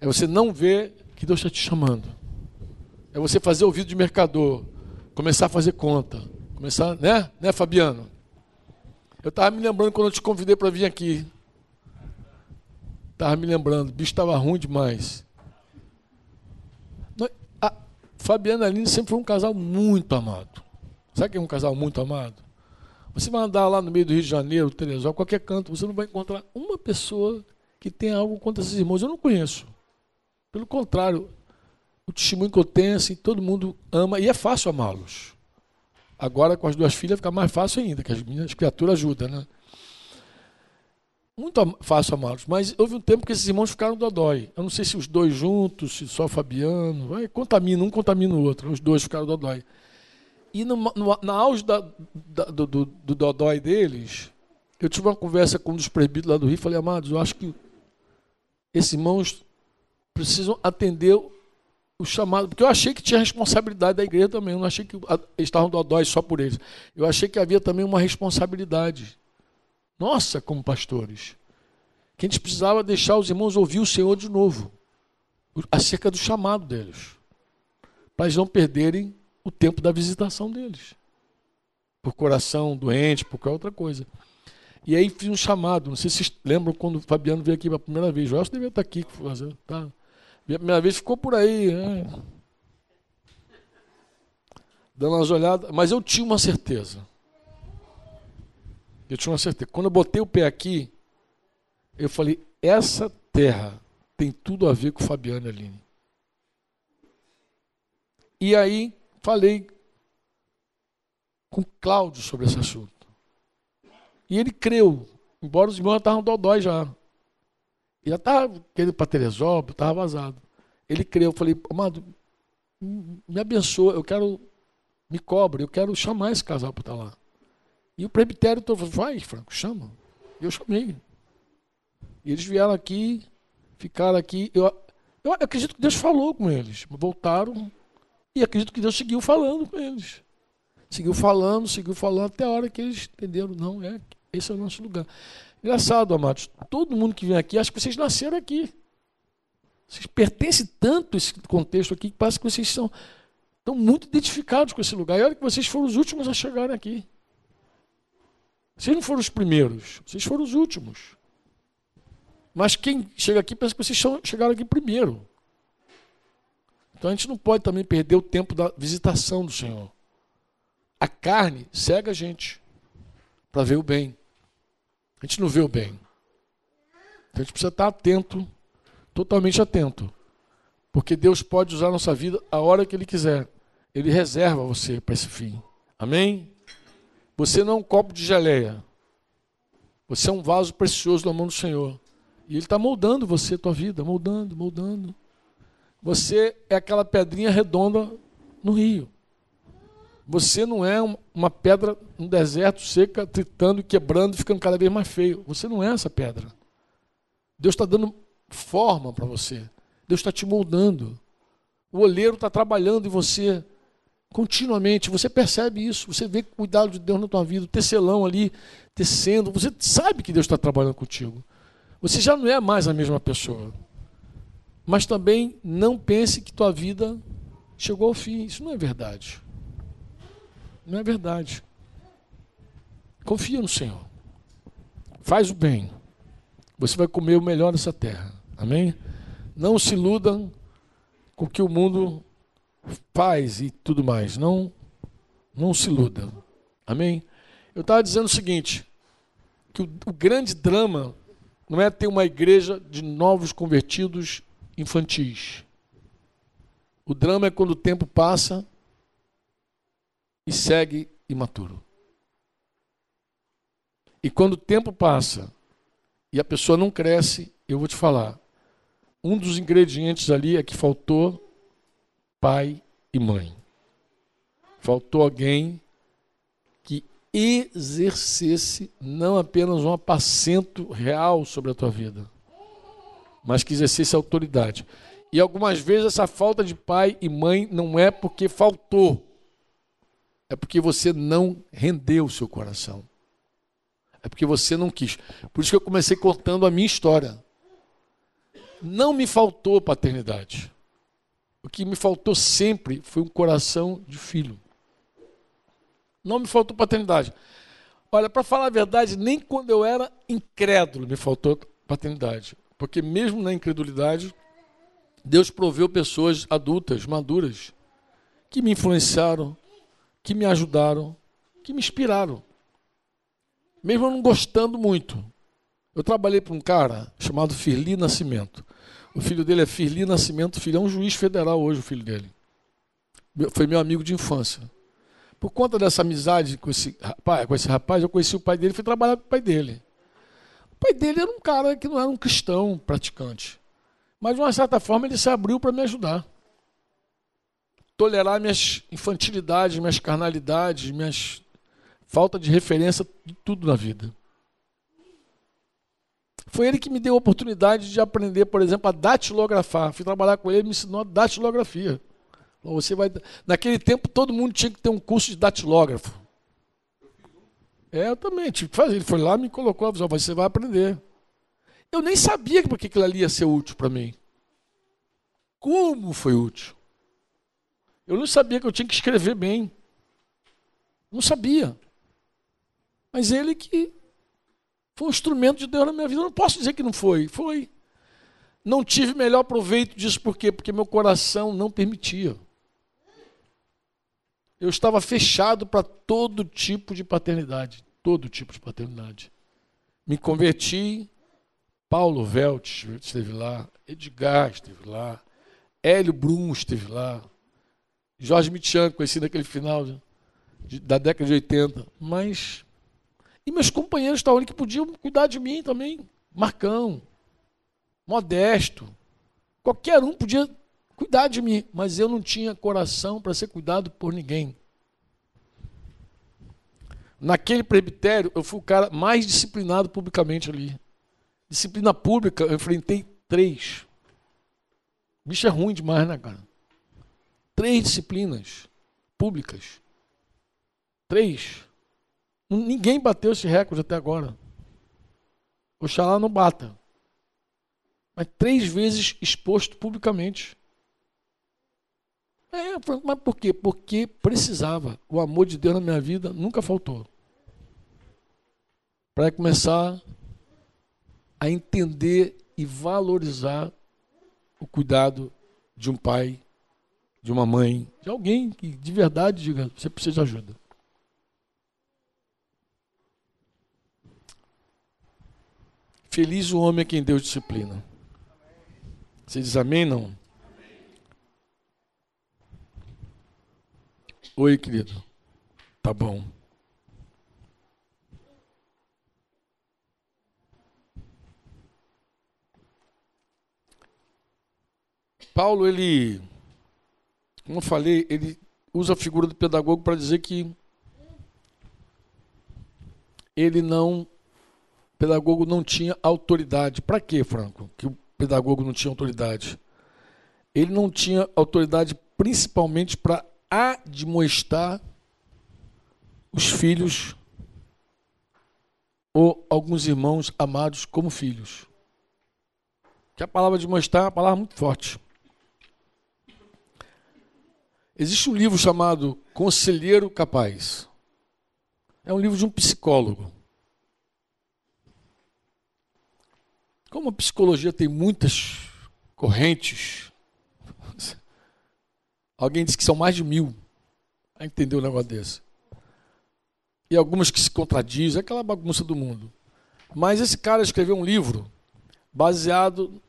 É você não ver que Deus está te chamando. É você fazer ouvido de mercador, começar a fazer conta, começar, né, né, Fabiano? Eu estava me lembrando quando eu te convidei para vir aqui. Estava me lembrando, o bicho estava ruim demais. A Fabiana e Aline sempre foi um casal muito amado. Sabe que é um casal muito amado? Você vai andar lá no meio do Rio de Janeiro, Teresópolis, qualquer canto, você não vai encontrar uma pessoa que tenha algo contra esses irmãos. Eu não conheço. Pelo contrário, o testemunho que eu tenho, assim, todo mundo ama e é fácil amá-los. Agora, com as duas filhas, fica mais fácil ainda, que as minhas criaturas ajudam, né? Muito fácil amá-los, mas houve um tempo que esses irmãos ficaram dodói. Eu não sei se os dois juntos, se só o Fabiano, vai, contamina, um contamina o outro, os dois ficaram dodói. E no, no, na auge da, da, do, do, do dodói deles, eu tive uma conversa com um dos presbíteros lá do Rio e falei, amados, eu acho que esses irmãos precisam atender o chamado, porque eu achei que tinha responsabilidade da igreja também, eu não achei que eles estavam dodói só por eles. Eu achei que havia também uma responsabilidade. Nossa, como pastores. Que a gente precisava deixar os irmãos ouvir o Senhor de novo, acerca do chamado deles, para eles não perderem o tempo da visitação deles. Por coração doente, por qualquer outra coisa. E aí fiz um chamado. Não sei se vocês lembram quando o Fabiano veio aqui pela primeira vez. O Elcio devia estar aqui. Tá? A primeira vez ficou por aí. Né? Dando umas olhadas. Mas eu tinha uma certeza. Eu tinha uma certeza. Quando eu botei o pé aqui, eu falei: essa terra tem tudo a ver com Fabiano e Aline. E aí falei com Cláudio sobre esse assunto. E ele creu, embora os irmãos estavam dodói já. Já estava querendo para Teresópolis, estava vazado. Ele creu, eu falei, amado, me abençoa, eu quero, me cobre, eu quero chamar esse casal para estar lá. E o presbitério falou, vai, Franco, chama. E eu chamei. E eles vieram aqui, ficaram aqui. Eu, eu acredito que Deus falou com eles. Voltaram, e acredito que Deus seguiu falando com eles. Seguiu falando, seguiu falando, até a hora que eles entenderam, não, é, esse é o nosso lugar. Engraçado, amados, todo mundo que vem aqui, acha que vocês nasceram aqui. Vocês pertencem tanto a esse contexto aqui que parece que vocês são, estão muito identificados com esse lugar. E olha que vocês foram os últimos a chegarem aqui. Vocês não foram os primeiros, vocês foram os últimos. Mas quem chega aqui pensa que vocês chegaram aqui primeiro. Então a gente não pode também perder o tempo da visitação do Senhor. A carne cega a gente para ver o bem. A gente não vê o bem. Então a gente precisa estar atento, totalmente atento. Porque Deus pode usar a nossa vida a hora que Ele quiser. Ele reserva você para esse fim. Amém? Você não é um copo de geleia. Você é um vaso precioso na mão do Senhor. E Ele está moldando você, tua vida, moldando, moldando. Você é aquela pedrinha redonda no rio. Você não é uma pedra no deserto seca, tritando e quebrando, ficando cada vez mais feio. Você não é essa pedra. Deus está dando forma para você. Deus está te moldando. O olheiro está trabalhando em você continuamente. Você percebe isso. Você vê o cuidado de Deus na tua vida, o tecelão ali tecendo. Você sabe que Deus está trabalhando contigo. Você já não é mais a mesma pessoa. Mas também não pense que tua vida chegou ao fim. Isso não é verdade. Não é verdade. Confia no Senhor. Faz o bem. Você vai comer o melhor dessa terra. Amém? Não se iludam com o que o mundo faz e tudo mais. Não, não se iludam. Amém? Eu estava dizendo o seguinte: que o, o grande drama não é ter uma igreja de novos convertidos infantis. O drama é quando o tempo passa e segue imaturo. E quando o tempo passa e a pessoa não cresce, eu vou te falar, um dos ingredientes ali é que faltou pai e mãe. Faltou alguém que exercesse não apenas um apacento real sobre a tua vida, mas que exercesse autoridade. E algumas vezes essa falta de pai e mãe não é porque faltou, é porque você não rendeu o seu coração. É porque você não quis. Por isso que eu comecei contando a minha história. Não me faltou paternidade. O que me faltou sempre foi um coração de filho. Não me faltou paternidade. Olha, para falar a verdade, nem quando eu era incrédulo me faltou paternidade. Porque mesmo na incredulidade, Deus proveu pessoas adultas, maduras, que me influenciaram, que me ajudaram, que me inspiraram. Mesmo eu não gostando muito. Eu trabalhei para um cara chamado Firli Nascimento. O filho dele é Firli Nascimento, filho é um juiz federal hoje, o filho dele. Foi meu amigo de infância. Por conta dessa amizade com esse rapaz, com esse rapaz eu conheci o pai dele e fui trabalhar com o pai dele. Pai dele era um cara que não era um cristão praticante. Mas, de uma certa forma, ele se abriu para me ajudar. Tolerar minhas infantilidades, minhas carnalidades, minhas falta de referência tudo na vida. Foi ele que me deu a oportunidade de aprender, por exemplo, a datilografar. Fui trabalhar com ele, ele me ensinou a datilografia. Você vai... Naquele tempo, todo mundo tinha que ter um curso de datilógrafo. É, eu também tive que fazer. Ele foi lá me colocou a visão, você vai aprender. Eu nem sabia porque aquilo ali ia ser útil para mim. Como foi útil? Eu não sabia que eu tinha que escrever bem. Não sabia. Mas ele que foi um instrumento de Deus na minha vida. Eu não posso dizer que não foi. Foi. Não tive melhor proveito disso, por quê? Porque meu coração não permitia. Eu estava fechado para todo tipo de paternidade. Todo tipo de paternidade. Me converti. Paulo Velt esteve lá. Edgar esteve lá. Hélio Brum esteve lá. Jorge Mitchan, conheci naquele final de, da década de 80. Mas e meus companheiros estavam ali que podiam cuidar de mim também. Marcão, Modesto. Qualquer um podia cuidar de mim, mas eu não tinha coração para ser cuidado por ninguém. Naquele presbitério, eu fui o cara mais disciplinado publicamente ali. Disciplina pública, eu enfrentei três. Bicho é ruim demais, né, cara? Três disciplinas públicas. Três. Ninguém bateu esse recorde até agora. Oxalá não bata. Mas três vezes exposto publicamente. É, mas por quê? Porque precisava. O amor de Deus na minha vida nunca faltou. Para começar a entender e valorizar o cuidado de um pai, de uma mãe, de alguém que de verdade diga: você precisa de ajuda. Feliz o homem a quem Deus disciplina. Você diz amém, não? Oi, querido. Tá bom. Paulo, ele, como eu falei, ele usa a figura do pedagogo para dizer que ele não pedagogo não tinha autoridade. Para quê, Franco? Que o pedagogo não tinha autoridade? Ele não tinha autoridade principalmente para admoestar os filhos ou alguns irmãos amados como filhos. Que a palavra de mostrar é uma palavra muito forte. Existe um livro chamado Conselheiro Capaz. É um livro de um psicólogo. Como a psicologia tem muitas correntes, [LAUGHS] alguém disse que são mais de mil. A entender um negócio desse. E algumas que se contradizem, é aquela bagunça do mundo. Mas esse cara escreveu um livro baseado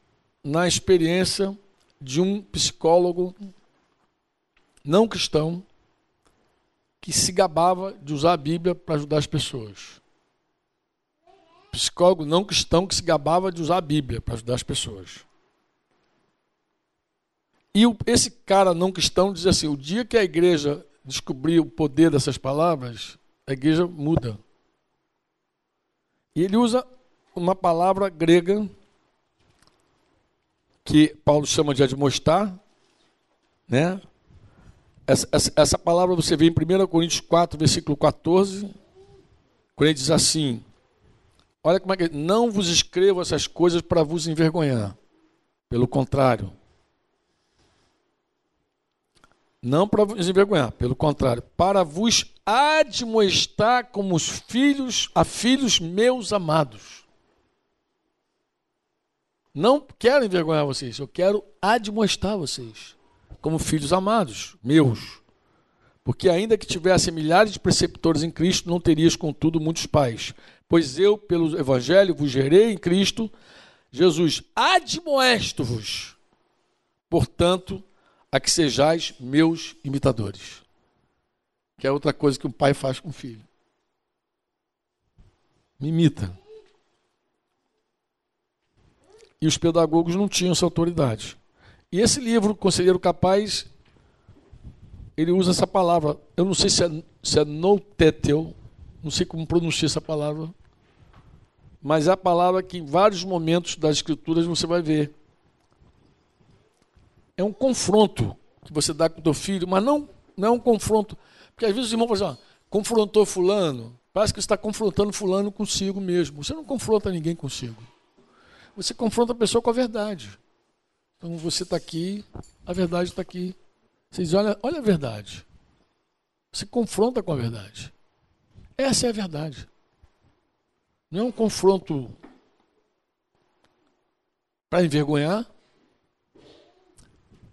na experiência de um psicólogo não cristão que se gabava de usar a Bíblia para ajudar as pessoas psicólogo não cristão que se gabava de usar a Bíblia para ajudar as pessoas. E esse cara não cristão diz assim: o dia que a igreja descobrir o poder dessas palavras, a igreja muda. E ele usa uma palavra grega que Paulo chama de admostar, né? Essa, essa, palavra você vê em 1 Coríntios 4, versículo 14, quando ele diz assim: Olha como é que não vos escrevo essas coisas para vos envergonhar. Pelo contrário. Não para vos envergonhar, pelo contrário, para vos admoestar como os filhos, a filhos meus amados. Não quero envergonhar vocês, eu quero admoestar vocês como filhos amados, meus. Porque ainda que tivesse milhares de preceptores em Cristo, não terias, contudo, muitos pais. Pois eu, pelo Evangelho, vos gerei em Cristo, Jesus, admoesto-vos, portanto, a que sejais meus imitadores. Que é outra coisa que um pai faz com o filho. Me imita. E os pedagogos não tinham essa autoridade. E esse livro, Conselheiro Capaz, ele usa essa palavra. Eu não sei se é, se é notetel, não sei como pronunciar essa palavra, mas é a palavra que em vários momentos das escrituras você vai ver. É um confronto que você dá com o teu filho, mas não, não é um confronto. Porque às vezes os irmãos falam assim, confrontou fulano, parece que está confrontando fulano consigo mesmo. Você não confronta ninguém consigo. Você confronta a pessoa com a verdade. Então você está aqui, a verdade está aqui. Vocês olham, olha a verdade. Você confronta com a verdade. Essa é a verdade. Não é um confronto para envergonhar.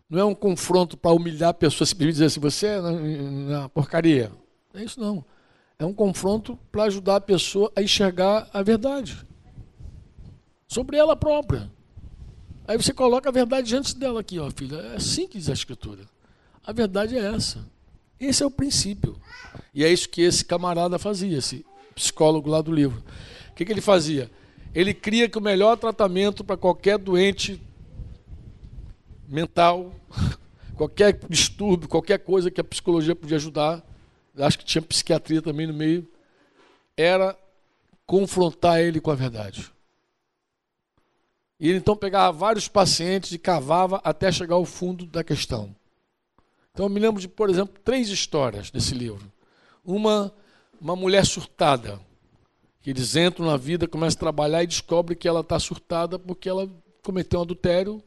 Não é um confronto para humilhar a pessoa, simplesmente dizer assim, você é na porcaria. Não é isso não. É um confronto para ajudar a pessoa a enxergar a verdade. Sobre ela própria. Aí você coloca a verdade diante dela aqui, ó, filha. É assim que diz a escritura. A verdade é essa. Esse é o princípio. E é isso que esse camarada fazia, esse psicólogo lá do livro. O que, que ele fazia? Ele cria que o melhor tratamento para qualquer doente mental, [LAUGHS] qualquer distúrbio, qualquer coisa que a psicologia podia ajudar, acho que tinha psiquiatria também no meio, era confrontar ele com a verdade. E ele então pegava vários pacientes e cavava até chegar ao fundo da questão. Então eu me lembro de, por exemplo, três histórias desse livro. Uma, uma mulher surtada, que eles entram na vida, começam a trabalhar e descobrem que ela está surtada porque ela cometeu um adultério,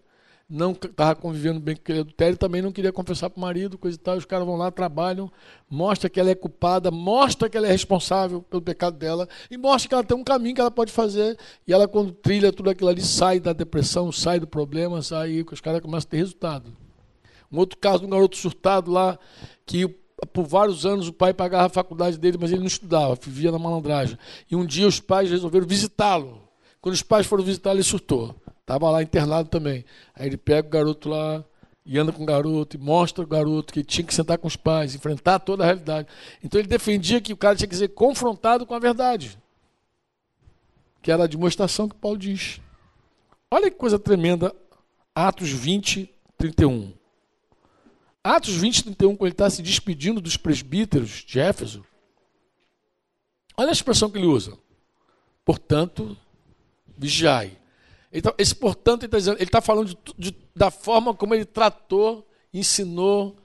não estava convivendo bem com aquele adultério, também não queria confessar para o marido, coisa e tal. Os caras vão lá, trabalham, mostra que ela é culpada, mostra que ela é responsável pelo pecado dela e mostra que ela tem um caminho que ela pode fazer. E ela, quando trilha tudo aquilo ali, sai da depressão, sai do problema, sai, os caras começam a ter resultado. Um outro caso de um garoto surtado lá, que por vários anos o pai pagava a faculdade dele, mas ele não estudava, vivia na malandragem. E um dia os pais resolveram visitá-lo. Quando os pais foram visitá-lo, ele surtou. Estava lá internado também. Aí ele pega o garoto lá e anda com o garoto e mostra o garoto que tinha que sentar com os pais, enfrentar toda a realidade. Então ele defendia que o cara tinha que ser confrontado com a verdade. Que era a demonstração que Paulo diz. Olha que coisa tremenda. Atos 20, 31. Atos 20, 31, quando ele está se despedindo dos presbíteros de Éfeso, olha a expressão que ele usa. Portanto, vigiai. Então, esse portanto, ele está está falando de, de, da forma como ele tratou, ensinou,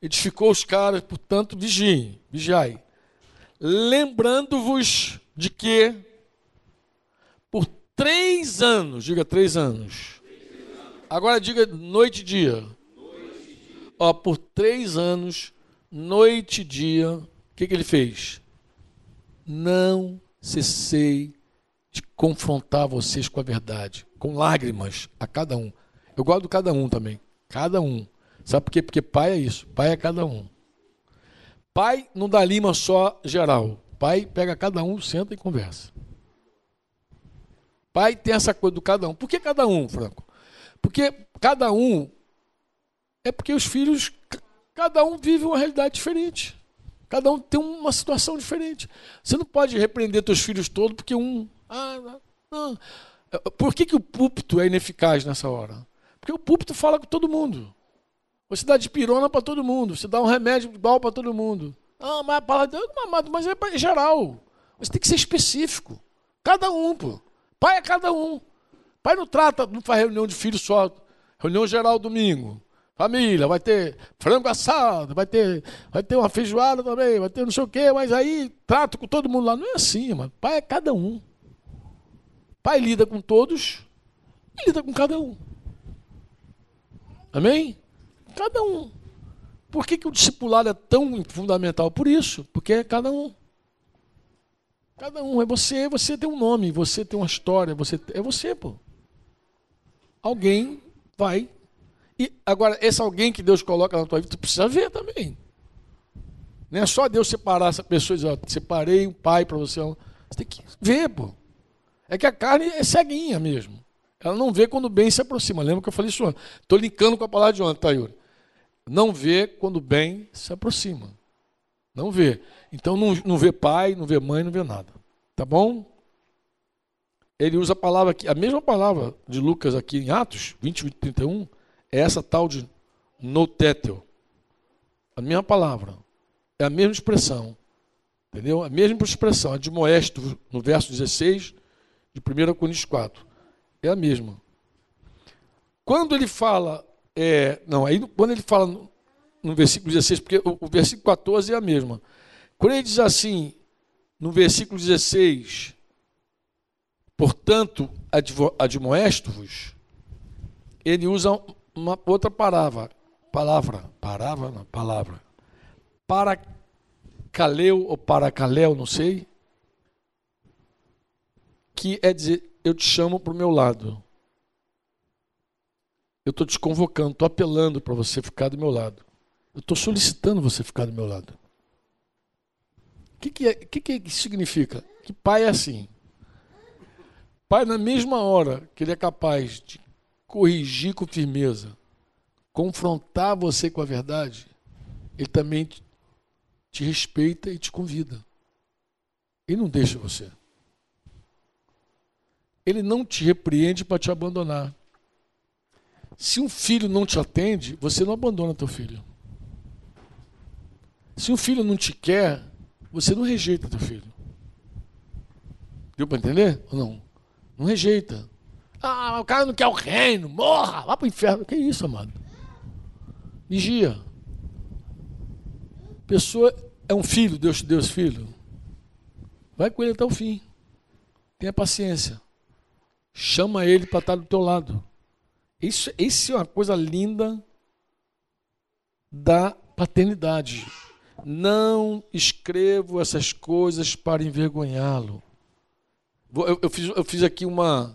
edificou os caras, portanto, vigiem, vigiai. Lembrando-vos de que por três anos, diga três anos. Agora diga noite e dia ó, por três anos, noite e dia, o que, que ele fez? Não cessei de confrontar vocês com a verdade, com lágrimas a cada um. Eu de cada um também, cada um. Sabe por quê? Porque pai é isso, pai é cada um. Pai não dá lima só geral. Pai pega cada um, senta e conversa. Pai tem essa coisa do cada um. Por que cada um, Franco? Porque cada um é porque os filhos, cada um vive uma realidade diferente. Cada um tem uma situação diferente. Você não pode repreender teus filhos todos porque um. Ah, não. Por que, que o púlpito é ineficaz nessa hora? Porque o púlpito fala com todo mundo. Você dá de pirona para todo mundo. Você dá um remédio igual para todo mundo. Ah, mas a palavra de Deus, mas é geral. Você tem que ser específico. Cada um, pô. Pai é cada um. Pai não trata, não faz reunião de filhos só. Reunião geral domingo. Família, vai ter frango assado, vai ter, vai ter uma feijoada também, vai ter não sei o quê, mas aí trato com todo mundo lá. Não é assim, mano. Pai é cada um. Pai lida com todos e lida com cada um. Amém? Cada um. Por que, que o discipulado é tão fundamental? Por isso, porque é cada um. Cada um é você, você tem um nome, você tem uma história, você é você, pô. Alguém vai. E agora, esse alguém que Deus coloca na tua vida, tu precisa ver também. Não é só Deus separar essa pessoa e dizer, ó, separei um pai para você. Você tem que ver, pô. É que a carne é ceguinha mesmo. Ela não vê quando o bem se aproxima. Lembra que eu falei isso ontem? Estou linkando com a palavra de ontem, tá, Yuri? Não vê quando o bem se aproxima. Não vê. Então não, não vê pai, não vê mãe, não vê nada. Tá bom? Ele usa a palavra aqui, a mesma palavra de Lucas aqui em Atos 20, 20 31, é essa tal de notétel. A mesma palavra. É a mesma expressão. Entendeu? A mesma expressão. A de Moesto, no verso 16 de 1 Coríntios 4. É a mesma. Quando ele fala, é, não, aí quando ele fala no, no versículo 16, porque o, o, versículo 14 é a mesma. Quando ele diz assim, no versículo 16, portanto, admoesto-vos, ele usa uma outra palavra, palavra, palavra, não, palavra, para caleu ou para caleu, não sei, que é dizer, eu te chamo para o meu lado. Eu estou te convocando, estou apelando para você ficar do meu lado. Eu estou solicitando você ficar do meu lado. O que, que, é, que, que significa? Que pai é assim. Pai, na mesma hora que ele é capaz de corrigir com firmeza, confrontar você com a verdade, ele também te respeita e te convida. Ele não deixa você. Ele não te repreende para te abandonar. Se um filho não te atende, você não abandona teu filho. Se um filho não te quer, você não rejeita teu filho. Deu para entender ou não? Não rejeita. Ah, o cara não quer o reino, morra, vá para o inferno. Que isso, amado? Vigia. Pessoa é um filho, Deus te deu esse filho. Vai com ele até o fim. Tenha paciência. Chama ele para estar do teu lado. Isso, isso é uma coisa linda da paternidade. Não escrevo essas coisas para envergonhá-lo. Eu, eu, fiz, eu fiz aqui uma,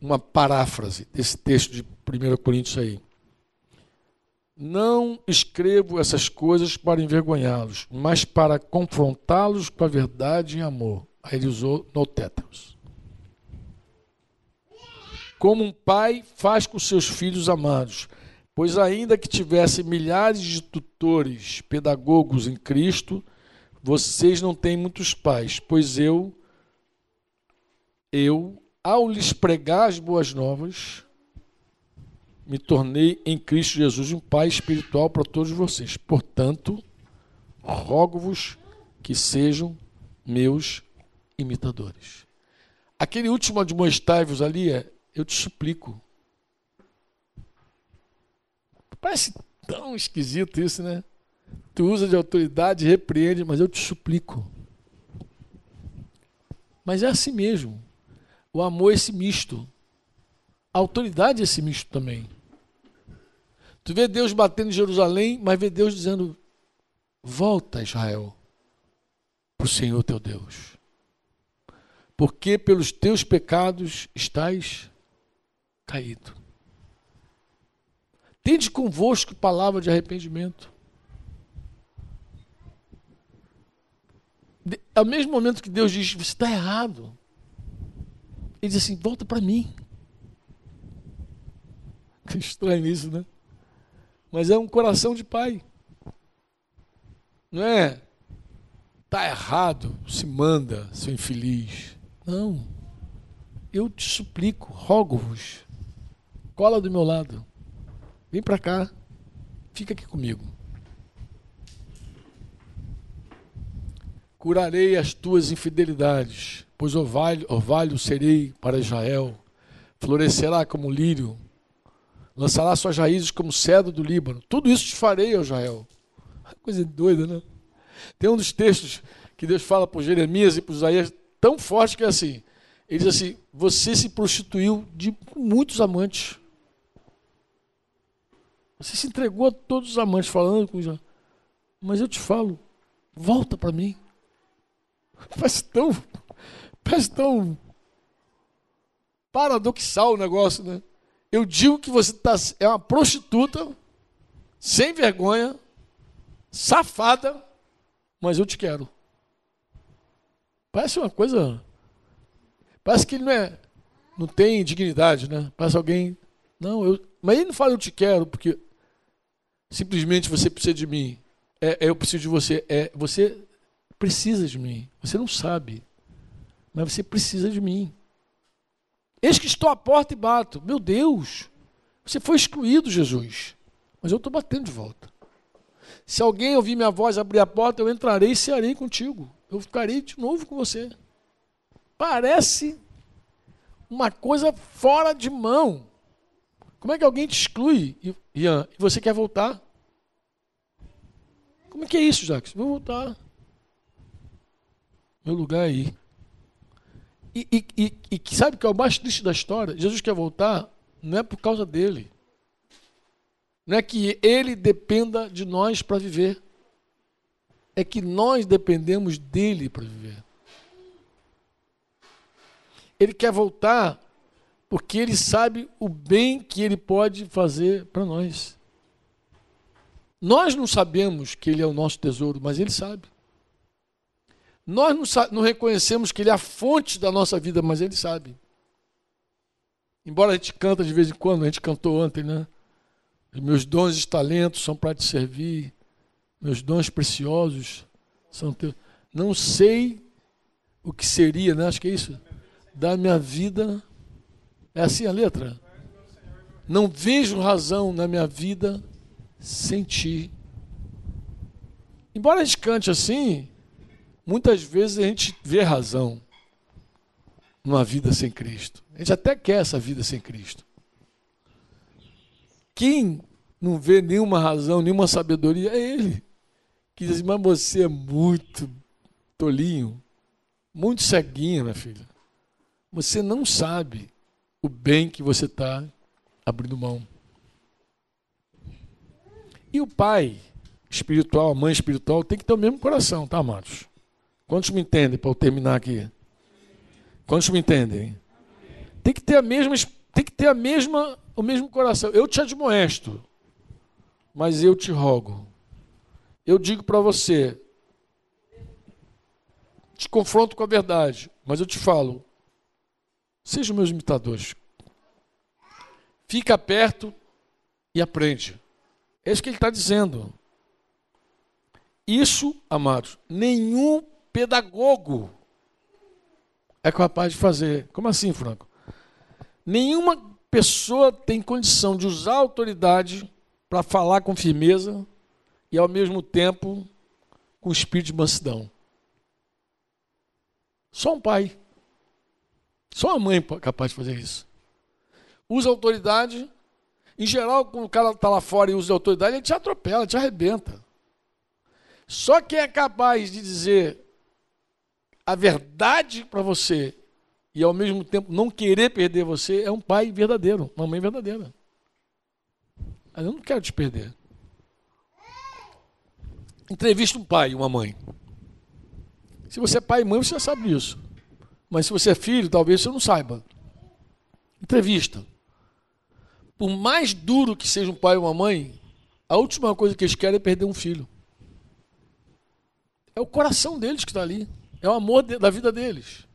uma paráfrase desse texto de 1 Coríntios aí. Não escrevo essas coisas para envergonhá-los, mas para confrontá-los com a verdade em amor. Aí ele usou notéteros como um pai faz com seus filhos amados. Pois, ainda que tivesse milhares de tutores, pedagogos em Cristo, vocês não têm muitos pais, pois eu, eu, ao lhes pregar as boas novas, me tornei em Cristo Jesus um pai espiritual para todos vocês. Portanto, rogo-vos que sejam meus imitadores. Aquele último admoestai-vos ali é eu te suplico. Parece tão esquisito isso, né? Tu usa de autoridade, repreende, mas eu te suplico. Mas é assim mesmo. O amor é esse misto. A autoridade é esse misto também. Tu vê Deus batendo em Jerusalém, mas vê Deus dizendo: Volta, Israel, para o Senhor teu Deus. Porque pelos teus pecados estás caído. Tende convosco palavra de arrependimento. Ao mesmo momento que Deus diz, você está errado, ele diz assim: volta para mim. [LAUGHS] Que estranho isso, né? Mas é um coração de pai. Não é? Está errado, se manda, seu infeliz. Não. Eu te suplico, rogo-vos, cola do meu lado. Vem para cá. Fica aqui comigo. Curarei as tuas infidelidades, pois orvalho, orvalho serei para Israel. Florescerá como lírio. Lançará suas raízes como cedro do Líbano. Tudo isso te farei, Israel. Coisa doida, né? Tem um dos textos que Deus fala para Jeremias e para Isaías tão forte que é assim: Ele diz assim: Você se prostituiu de muitos amantes. Você se entregou a todos os amantes, falando com os Mas eu te falo, volta para mim. Parece tão, parece tão paradoxal o negócio, né? Eu digo que você tá, é uma prostituta, sem vergonha, safada, mas eu te quero. Parece uma coisa. Parece que ele não é. Não tem dignidade, né? Parece alguém. Não, eu. Mas ele não fala eu te quero, porque simplesmente você precisa de mim. É, é eu preciso de você. É, você precisa de mim. Você não sabe. Mas você precisa de mim. Eis que estou à porta e bato. Meu Deus, você foi excluído, Jesus. Mas eu estou batendo de volta. Se alguém ouvir minha voz abrir a porta, eu entrarei e cearei contigo. Eu ficarei de novo com você. Parece uma coisa fora de mão. Como é que alguém te exclui, Ian, e você quer voltar? Como é que é isso, Jacques? Vou voltar. Meu lugar é aí. E, e, e, e sabe o que é o mais triste da história? Jesus quer voltar, não é por causa dele. Não é que ele dependa de nós para viver. É que nós dependemos dele para viver. Ele quer voltar porque ele sabe o bem que ele pode fazer para nós. Nós não sabemos que ele é o nosso tesouro, mas ele sabe. Nós não, não, reconhecemos que Ele é a fonte da nossa vida, mas Ele sabe. Embora a gente canta de vez em quando, a gente cantou ontem, né? Meus dons e talentos são para te servir, meus dons preciosos são teus. Não sei o que seria, né? Acho que é isso. Da minha vida. É assim a letra? Não vejo razão na minha vida sem ti. Embora a gente cante assim, Muitas vezes a gente vê razão numa vida sem Cristo. A gente até quer essa vida sem Cristo. Quem não vê nenhuma razão, nenhuma sabedoria, é Ele. Que diz, mas você é muito tolinho, muito ceguinha, minha filha. Você não sabe o bem que você está abrindo mão. E o pai espiritual, a mãe espiritual, tem que ter o mesmo coração, tá, amados? Quantos me entendem para eu terminar aqui? Quantos me entendem? Tem que ter a mesma, tem que ter a mesma, o mesmo coração. Eu te admoesto, mas eu te rogo. Eu digo para você, te confronto com a verdade, mas eu te falo, sejam meus imitadores. Fica perto e aprende. É isso que ele está dizendo. Isso, amados, nenhum pedagogo é capaz de fazer. Como assim, Franco? Nenhuma pessoa tem condição de usar a autoridade para falar com firmeza e, ao mesmo tempo, com espírito de mansidão. Só um pai. Só uma mãe é capaz de fazer isso. Usa autoridade. Em geral, quando o cara está lá fora e usa autoridade, ele te atropela, te arrebenta. Só quem é capaz de dizer a verdade para você e ao mesmo tempo não querer perder você é um pai verdadeiro, uma mãe verdadeira. Mas eu não quero te perder. Entrevista um pai e uma mãe. Se você é pai e mãe, você já sabe disso. Mas se você é filho, talvez você não saiba. Entrevista. Por mais duro que seja um pai ou uma mãe, a última coisa que eles querem é perder um filho. É o coração deles que está ali. É o amor da vida deles.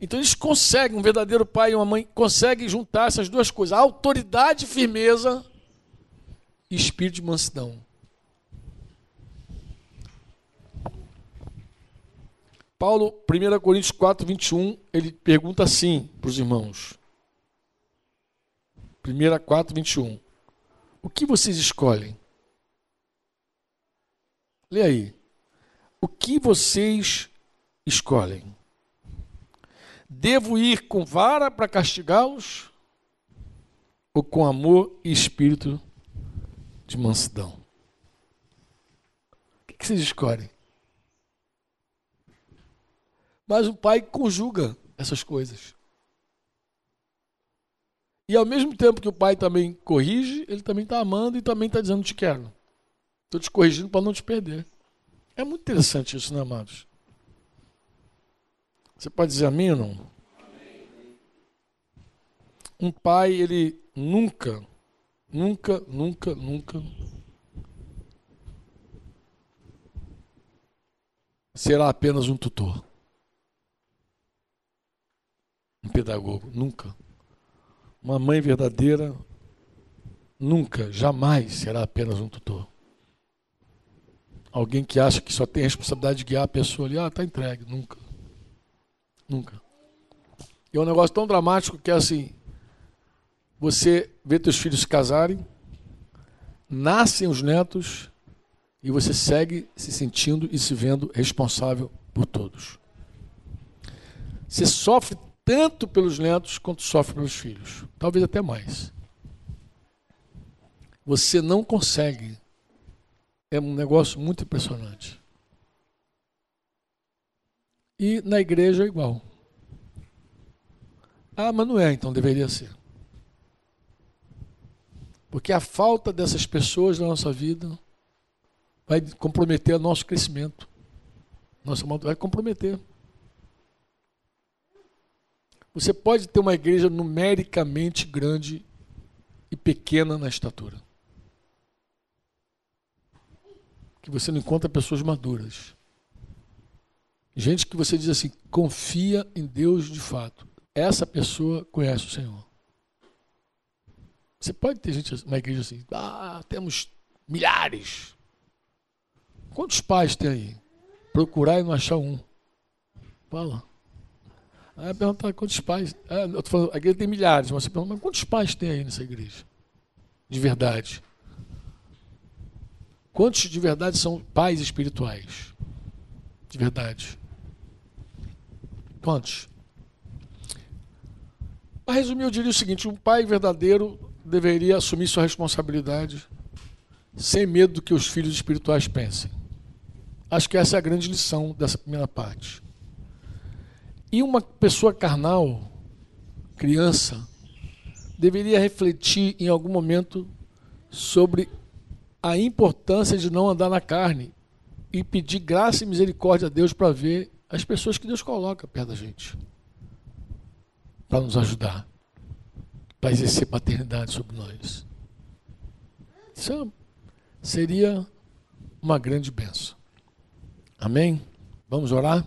Então eles conseguem, um verdadeiro pai e uma mãe conseguem juntar essas duas coisas: autoridade e firmeza e espírito de mansidão. Paulo, 1 Coríntios 4, 21, ele pergunta assim para os irmãos. 1 4, 21. O que vocês escolhem? Lê aí. O que vocês escolhem? Devo ir com vara para castigá-los ou com amor e espírito de mansidão? O que vocês escolhem? Mas o pai conjuga essas coisas. E ao mesmo tempo que o pai também corrige, ele também está amando e também está dizendo te quero. Estou te corrigindo para não te perder. É muito interessante isso, né, amados? Você pode dizer amém ou não? Um pai, ele nunca, nunca, nunca, nunca será apenas um tutor. Um pedagogo, nunca. Uma mãe verdadeira nunca, jamais será apenas um tutor. Alguém que acha que só tem a responsabilidade de guiar a pessoa ali, ah, tá entregue, nunca. Nunca. E é um negócio tão dramático que é assim, você vê teus filhos se casarem, nascem os netos e você segue se sentindo e se vendo responsável por todos. Você sofre tanto pelos netos quanto sofre pelos filhos, talvez até mais. Você não consegue. É um negócio muito impressionante. E na igreja é igual. Ah, mas não é, então deveria ser. Porque a falta dessas pessoas na nossa vida vai comprometer o nosso crescimento. Nossa, vai comprometer. Você pode ter uma igreja numericamente grande e pequena na estatura. Que você não encontra pessoas maduras. Gente que você diz assim, confia em Deus de fato. Essa pessoa conhece o Senhor. Você pode ter gente na igreja assim, ah, temos milhares. Quantos pais tem aí? Procurar e não achar um. Fala. Aí perguntar quantos pais. Ah, eu tô falando, a igreja tem milhares, mas você pergunta, mas quantos pais tem aí nessa igreja? De verdade. Quantos de verdade são pais espirituais? De verdade. Quantos? Para resumir, eu diria o seguinte: um pai verdadeiro deveria assumir sua responsabilidade sem medo do que os filhos espirituais pensem. Acho que essa é a grande lição dessa primeira parte. E uma pessoa carnal, criança, deveria refletir em algum momento sobre a importância de não andar na carne e pedir graça e misericórdia a Deus para ver as pessoas que Deus coloca perto da gente para nos ajudar para exercer paternidade sobre nós. Isso seria uma grande benção. Amém? Vamos orar?